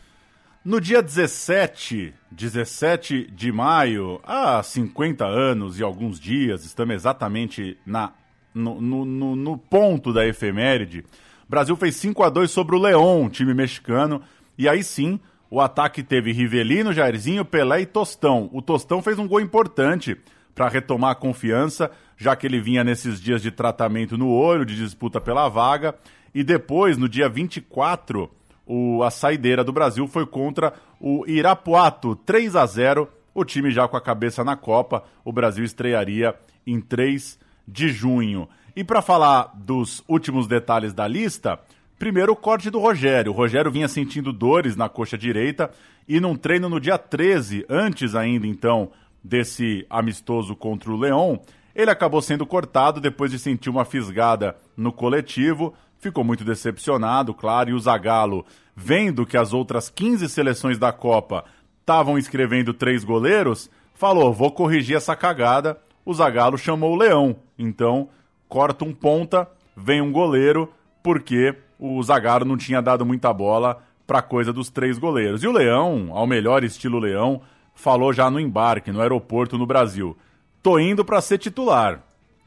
No dia 17, 17 de maio, há 50 anos e alguns dias, estamos exatamente na, no, no, no, ponto da efeméride, Brasil fez 5 a 2 sobre o Leão, time mexicano, e aí sim, o ataque teve Rivelino, Jairzinho, Pelé e Tostão. O Tostão fez um gol importante para retomar a confiança, já que ele vinha nesses dias de tratamento no olho, de disputa pela vaga, e depois, no dia 24 o, a saideira do Brasil foi contra o Irapuato, 3 a 0 o time já com a cabeça na Copa. O Brasil estrearia em 3 de junho. E para falar dos últimos detalhes da lista, primeiro o corte do Rogério. O Rogério vinha sentindo dores na coxa direita e num treino no dia 13, antes ainda então desse amistoso contra o Leão, ele acabou sendo cortado depois de sentir uma fisgada no coletivo ficou muito decepcionado, claro, e o Zagallo, vendo que as outras 15 seleções da Copa estavam escrevendo três goleiros, falou: vou corrigir essa cagada. O Zagallo chamou o Leão. Então, corta um ponta, vem um goleiro, porque o Zagallo não tinha dado muita bola para coisa dos três goleiros. E o Leão, ao melhor estilo Leão, falou já no embarque, no aeroporto no Brasil: tô indo para ser titular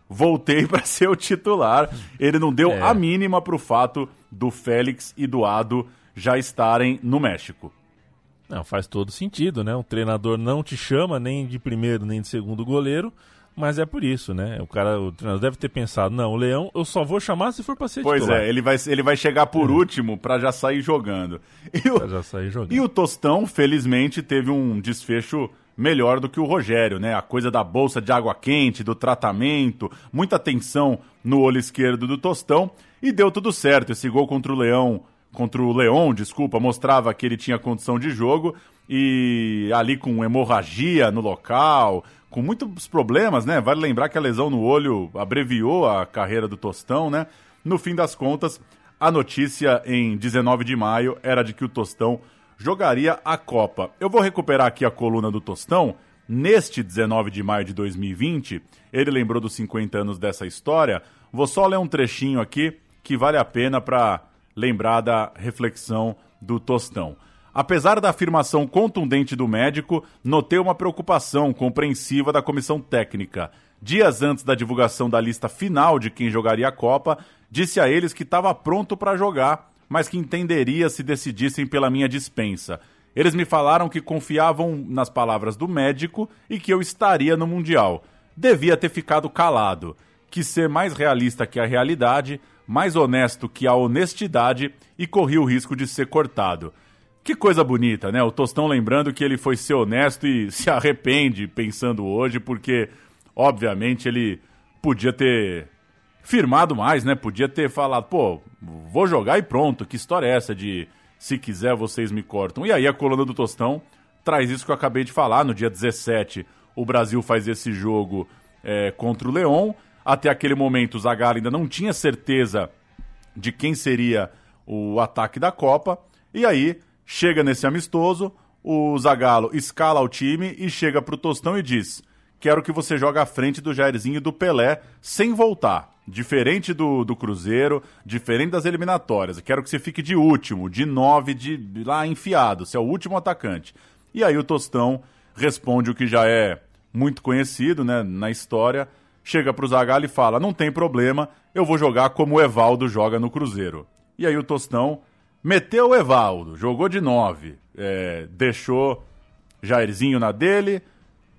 voltei para ser o titular. Ele não deu é. a mínima para o fato do Félix e do Ado já estarem no México. Não, faz todo sentido, né? O treinador não te chama nem de primeiro nem de segundo goleiro, mas é por isso, né? O cara, o treinador deve ter pensado, não, o Leão eu só vou chamar se for para ser pois titular. Pois é, ele vai, ele vai chegar por é. último para já sair jogando. E o, já sair jogando. E o Tostão, felizmente, teve um desfecho melhor do que o Rogério, né? A coisa da bolsa de água quente, do tratamento, muita atenção no olho esquerdo do Tostão e deu tudo certo. Esse gol contra o Leão, contra o Leão, desculpa, mostrava que ele tinha condição de jogo e ali com hemorragia no local, com muitos problemas, né? Vale lembrar que a lesão no olho abreviou a carreira do Tostão, né? No fim das contas, a notícia em 19 de maio era de que o Tostão jogaria a Copa. Eu vou recuperar aqui a coluna do Tostão. Neste 19 de maio de 2020, ele lembrou dos 50 anos dessa história. Vou só ler um trechinho aqui que vale a pena para lembrar da reflexão do Tostão. Apesar da afirmação contundente do médico, notei uma preocupação compreensiva da comissão técnica. Dias antes da divulgação da lista final de quem jogaria a Copa, disse a eles que estava pronto para jogar mas que entenderia se decidissem pela minha dispensa. Eles me falaram que confiavam nas palavras do médico e que eu estaria no Mundial. Devia ter ficado calado. Quis ser mais realista que a realidade, mais honesto que a honestidade e corri o risco de ser cortado. Que coisa bonita, né? O Tostão lembrando que ele foi ser honesto e se arrepende pensando hoje, porque, obviamente, ele podia ter firmado mais, né? Podia ter falado, pô, vou jogar e pronto. Que história é essa de se quiser vocês me cortam? E aí a coluna do Tostão traz isso que eu acabei de falar. No dia 17, o Brasil faz esse jogo é, contra o Leão. Até aquele momento, o Zagallo ainda não tinha certeza de quem seria o ataque da Copa. E aí, chega nesse amistoso, o Zagallo escala o time e chega pro Tostão e diz: Quero que você jogue à frente do Jairzinho e do Pelé sem voltar. Diferente do, do Cruzeiro, diferente das eliminatórias. Quero que você fique de último, de nove, de lá enfiado. Você é o último atacante. E aí o Tostão responde o que já é muito conhecido né, na história. Chega pro Zagallo e fala: Não tem problema, eu vou jogar como o Evaldo joga no Cruzeiro. E aí o Tostão meteu o Evaldo, jogou de nove, é, deixou Jairzinho na dele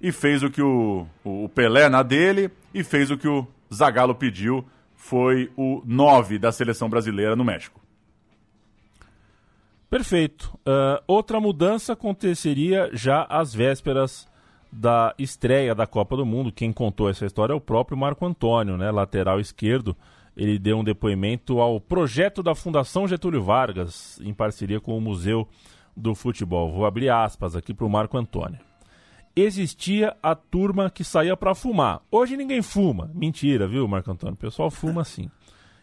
e fez o que o, o Pelé na dele e fez o que o Zagallo pediu, foi o 9 da seleção brasileira no México. Perfeito. Uh, outra mudança aconteceria já às vésperas da estreia da Copa do Mundo. Quem contou essa história é o próprio Marco Antônio, né, lateral esquerdo. Ele deu um depoimento ao projeto da Fundação Getúlio Vargas, em parceria com o Museu do Futebol. Vou abrir aspas aqui para o Marco Antônio existia a turma que saía para fumar. Hoje ninguém fuma. Mentira, viu, Marco Antônio? O pessoal fuma sim.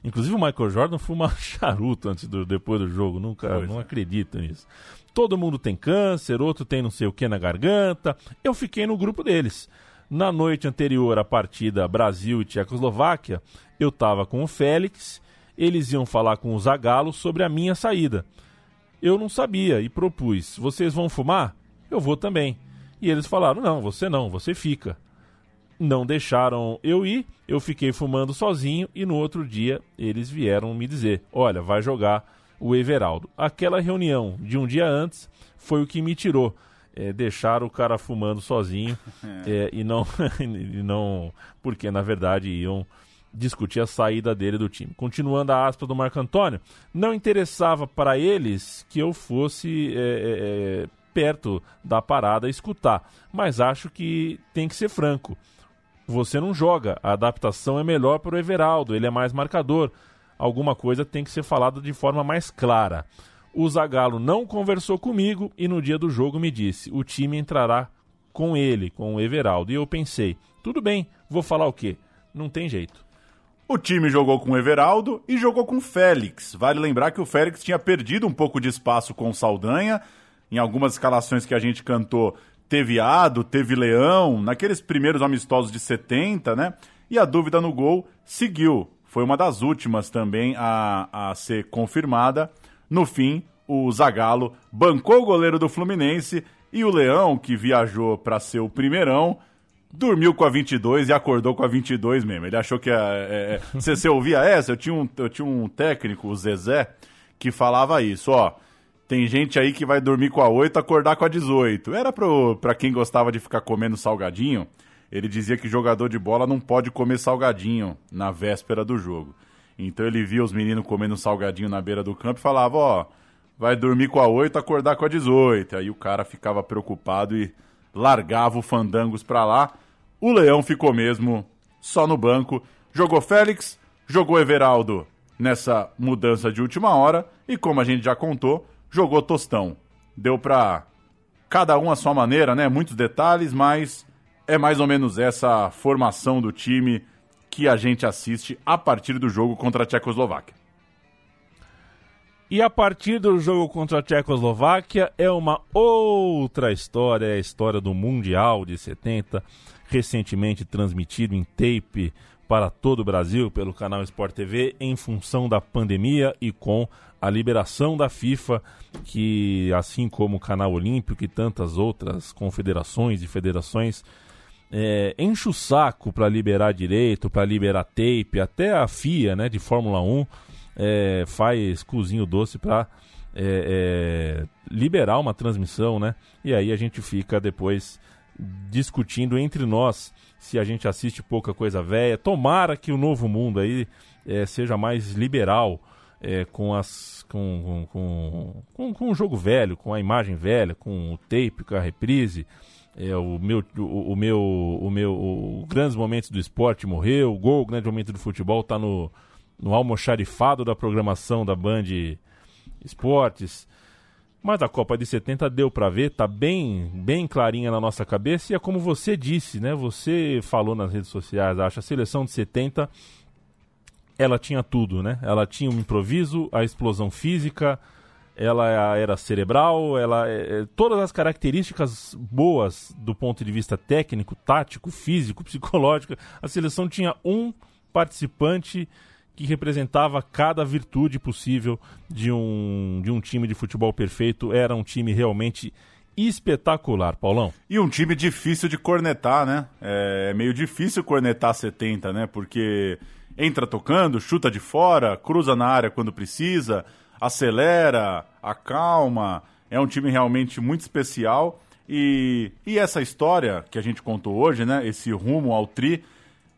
Inclusive o Michael Jordan fuma charuto antes do, depois do jogo. Nunca, pois não é. acredito nisso. Todo mundo tem câncer, outro tem não sei o que na garganta. Eu fiquei no grupo deles. Na noite anterior à partida Brasil e Tchecoslováquia, eu estava com o Félix, eles iam falar com o Zagallo sobre a minha saída. Eu não sabia e propus: vocês vão fumar? Eu vou também. E eles falaram: não, você não, você fica. Não deixaram eu ir, eu fiquei fumando sozinho e no outro dia eles vieram me dizer: olha, vai jogar o Everaldo. Aquela reunião de um dia antes foi o que me tirou. É, deixar o cara fumando sozinho é, e não e não porque na verdade iam discutir a saída dele do time. Continuando a aspa do Marco Antônio, não interessava para eles que eu fosse é, é, é, perto da parada escutar, mas acho que tem que ser franco. Você não joga, a adaptação é melhor para o Everaldo, ele é mais marcador. Alguma coisa tem que ser falada de forma mais clara. O Zagallo não conversou comigo e no dia do jogo me disse: o time entrará com ele, com o Everaldo. E eu pensei: tudo bem, vou falar o quê? Não tem jeito. O time jogou com o Everaldo e jogou com o Félix. Vale lembrar que o Félix tinha perdido um pouco de espaço com o Saldanha. Em algumas escalações que a gente cantou, teve Ado, teve Leão, naqueles primeiros amistosos de 70, né? E a dúvida no gol seguiu. Foi uma das últimas também a, a ser confirmada. No fim, o Zagallo bancou o goleiro do Fluminense e o Leão, que viajou para ser o primeirão, dormiu com a 22 e acordou com a 22 mesmo. Ele achou que a, é, é, você, você ouvia essa? Eu tinha, um, eu tinha um técnico, o Zezé, que falava isso, ó. Tem gente aí que vai dormir com a 8 acordar com a 18. Era pro, pra quem gostava de ficar comendo salgadinho, ele dizia que jogador de bola não pode comer salgadinho na véspera do jogo. Então ele via os meninos comendo salgadinho na beira do campo e falava, ó, vai dormir com a 8, acordar com a 18. Aí o cara ficava preocupado e largava o Fandangos pra lá. O Leão ficou mesmo só no banco. Jogou Félix, jogou Everaldo nessa mudança de última hora e como a gente já contou, jogou Tostão. Deu pra cada um a sua maneira, né? Muitos detalhes, mas é mais ou menos essa formação do time que a gente assiste a partir do jogo contra a Tchecoslováquia. E a partir do jogo contra a Tchecoslováquia é uma outra história, é a história do Mundial de 70, recentemente transmitido em tape para todo o Brasil pelo canal Sport TV em função da pandemia e com a liberação da FIFA, que assim como o canal Olímpico e tantas outras confederações e federações é, enche o saco para liberar direito, para liberar tape, até a FIA, né, de Fórmula 1, é, faz cozinho doce para é, é, liberar uma transmissão, né? E aí a gente fica depois discutindo entre nós se a gente assiste pouca coisa velha. Tomara que o novo mundo aí é, seja mais liberal é, com as com, com, com, com, o jogo velho, com a imagem velha, com o tape, com a reprise. É, o meu o, o meu o meu o grandes momentos do esporte morreu, o gol, o grande momento do futebol está no no almoxarifado da programação da Band Esportes. Mas a Copa de 70 deu para ver, tá bem, bem clarinha na nossa cabeça e é como você disse, né? Você falou nas redes sociais, acho a seleção de 70 ela tinha tudo, né? Ela tinha o um improviso, a explosão física, ela era cerebral, ela é, é, todas as características boas do ponto de vista técnico, tático, físico, psicológico. A seleção tinha um participante que representava cada virtude possível de um, de um time de futebol perfeito. Era um time realmente espetacular, Paulão. E um time difícil de cornetar, né? É meio difícil cornetar 70, né? Porque entra tocando, chuta de fora, cruza na área quando precisa, acelera, acalma. É um time realmente muito especial. E, e essa história que a gente contou hoje, né? Esse rumo ao tri,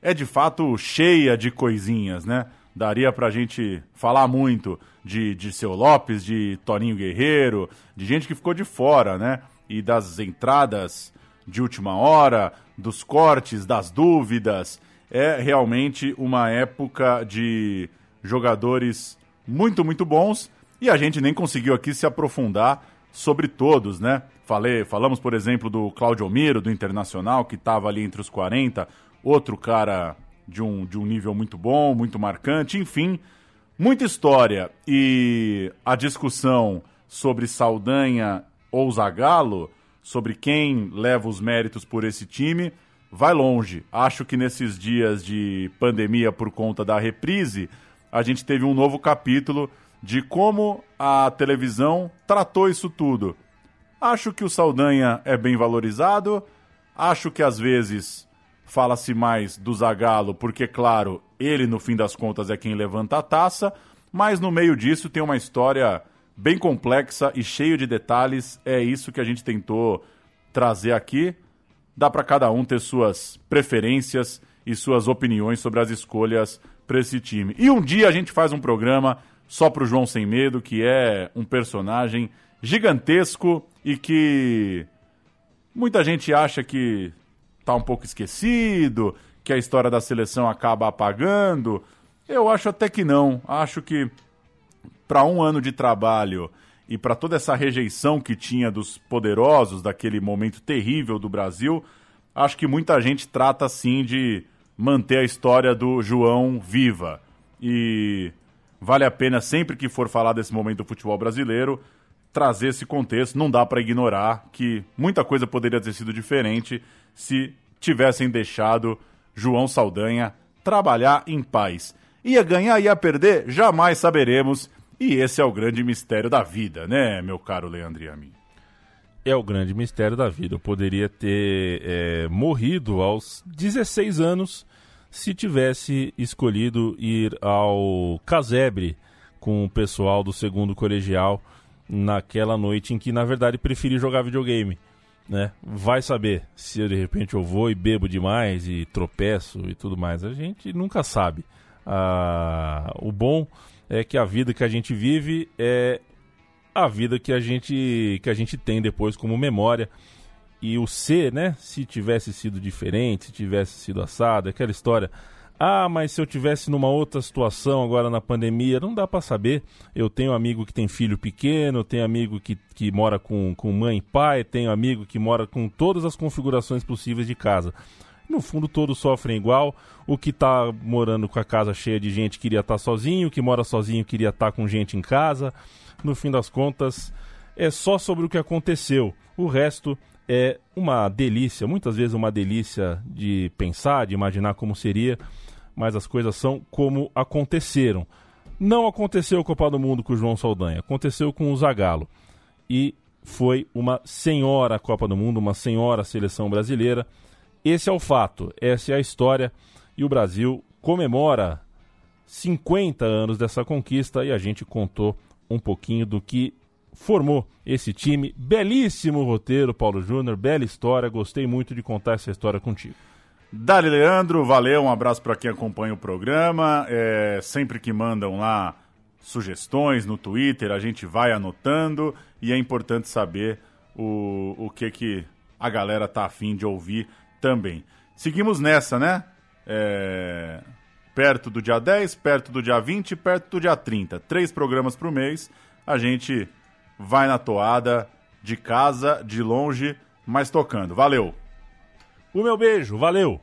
é de fato cheia de coisinhas, né? daria pra gente falar muito de, de Seu Lopes, de Toninho Guerreiro, de gente que ficou de fora, né? E das entradas de última hora, dos cortes, das dúvidas. É realmente uma época de jogadores muito, muito bons e a gente nem conseguiu aqui se aprofundar sobre todos, né? Falei, falamos, por exemplo, do Claudio Miro, do Internacional, que estava ali entre os 40, outro cara de um, de um nível muito bom, muito marcante, enfim, muita história. E a discussão sobre Saldanha ou Zagallo, sobre quem leva os méritos por esse time, vai longe. Acho que nesses dias de pandemia por conta da reprise, a gente teve um novo capítulo de como a televisão tratou isso tudo. Acho que o Saldanha é bem valorizado, acho que às vezes fala-se mais do Zagallo, porque, claro, ele no fim das contas é quem levanta a taça, mas no meio disso tem uma história bem complexa e cheio de detalhes. É isso que a gente tentou trazer aqui. Dá para cada um ter suas preferências e suas opiniões sobre as escolhas para esse time. E um dia a gente faz um programa só para o João Sem Medo, que é um personagem gigantesco e que muita gente acha que tá um pouco esquecido, que a história da seleção acaba apagando. Eu acho até que não. Acho que para um ano de trabalho e para toda essa rejeição que tinha dos poderosos daquele momento terrível do Brasil, acho que muita gente trata assim de manter a história do João viva. E vale a pena sempre que for falar desse momento do futebol brasileiro trazer esse contexto. Não dá para ignorar que muita coisa poderia ter sido diferente se tivessem deixado João Saldanha trabalhar em paz. Ia ganhar, ia perder, jamais saberemos. E esse é o grande mistério da vida, né, meu caro mim? É o grande mistério da vida. Eu poderia ter é, morrido aos 16 anos se tivesse escolhido ir ao casebre com o pessoal do segundo colegial naquela noite em que, na verdade, preferi jogar videogame. Né? Vai saber se eu, de repente eu vou e bebo demais e tropeço e tudo mais. A gente nunca sabe. Ah, o bom é que a vida que a gente vive é a vida que a gente que a gente tem depois como memória e o ser, né? Se tivesse sido diferente, se tivesse sido assado, aquela história. Ah, mas se eu tivesse numa outra situação agora na pandemia, não dá para saber. Eu tenho amigo que tem filho pequeno, tenho amigo que, que mora com, com mãe e pai, tenho amigo que mora com todas as configurações possíveis de casa. No fundo, todos sofrem igual. O que está morando com a casa cheia de gente queria estar tá sozinho, o que mora sozinho queria estar tá com gente em casa. No fim das contas, é só sobre o que aconteceu. O resto é uma delícia, muitas vezes uma delícia de pensar, de imaginar como seria mas as coisas são como aconteceram. Não aconteceu a Copa do Mundo com o João Saldanha, aconteceu com o Zagallo. E foi uma senhora Copa do Mundo, uma senhora seleção brasileira. Esse é o fato, essa é a história. E o Brasil comemora 50 anos dessa conquista e a gente contou um pouquinho do que formou esse time. Belíssimo roteiro, Paulo Júnior, bela história. Gostei muito de contar essa história contigo. Dali Leandro, valeu, um abraço para quem acompanha o programa. É, sempre que mandam lá sugestões no Twitter, a gente vai anotando e é importante saber o, o que que a galera tá afim de ouvir também. Seguimos nessa, né? É, perto do dia 10, perto do dia 20, perto do dia 30. Três programas por mês. A gente vai na toada, de casa, de longe, mas tocando. Valeu! O meu beijo, valeu!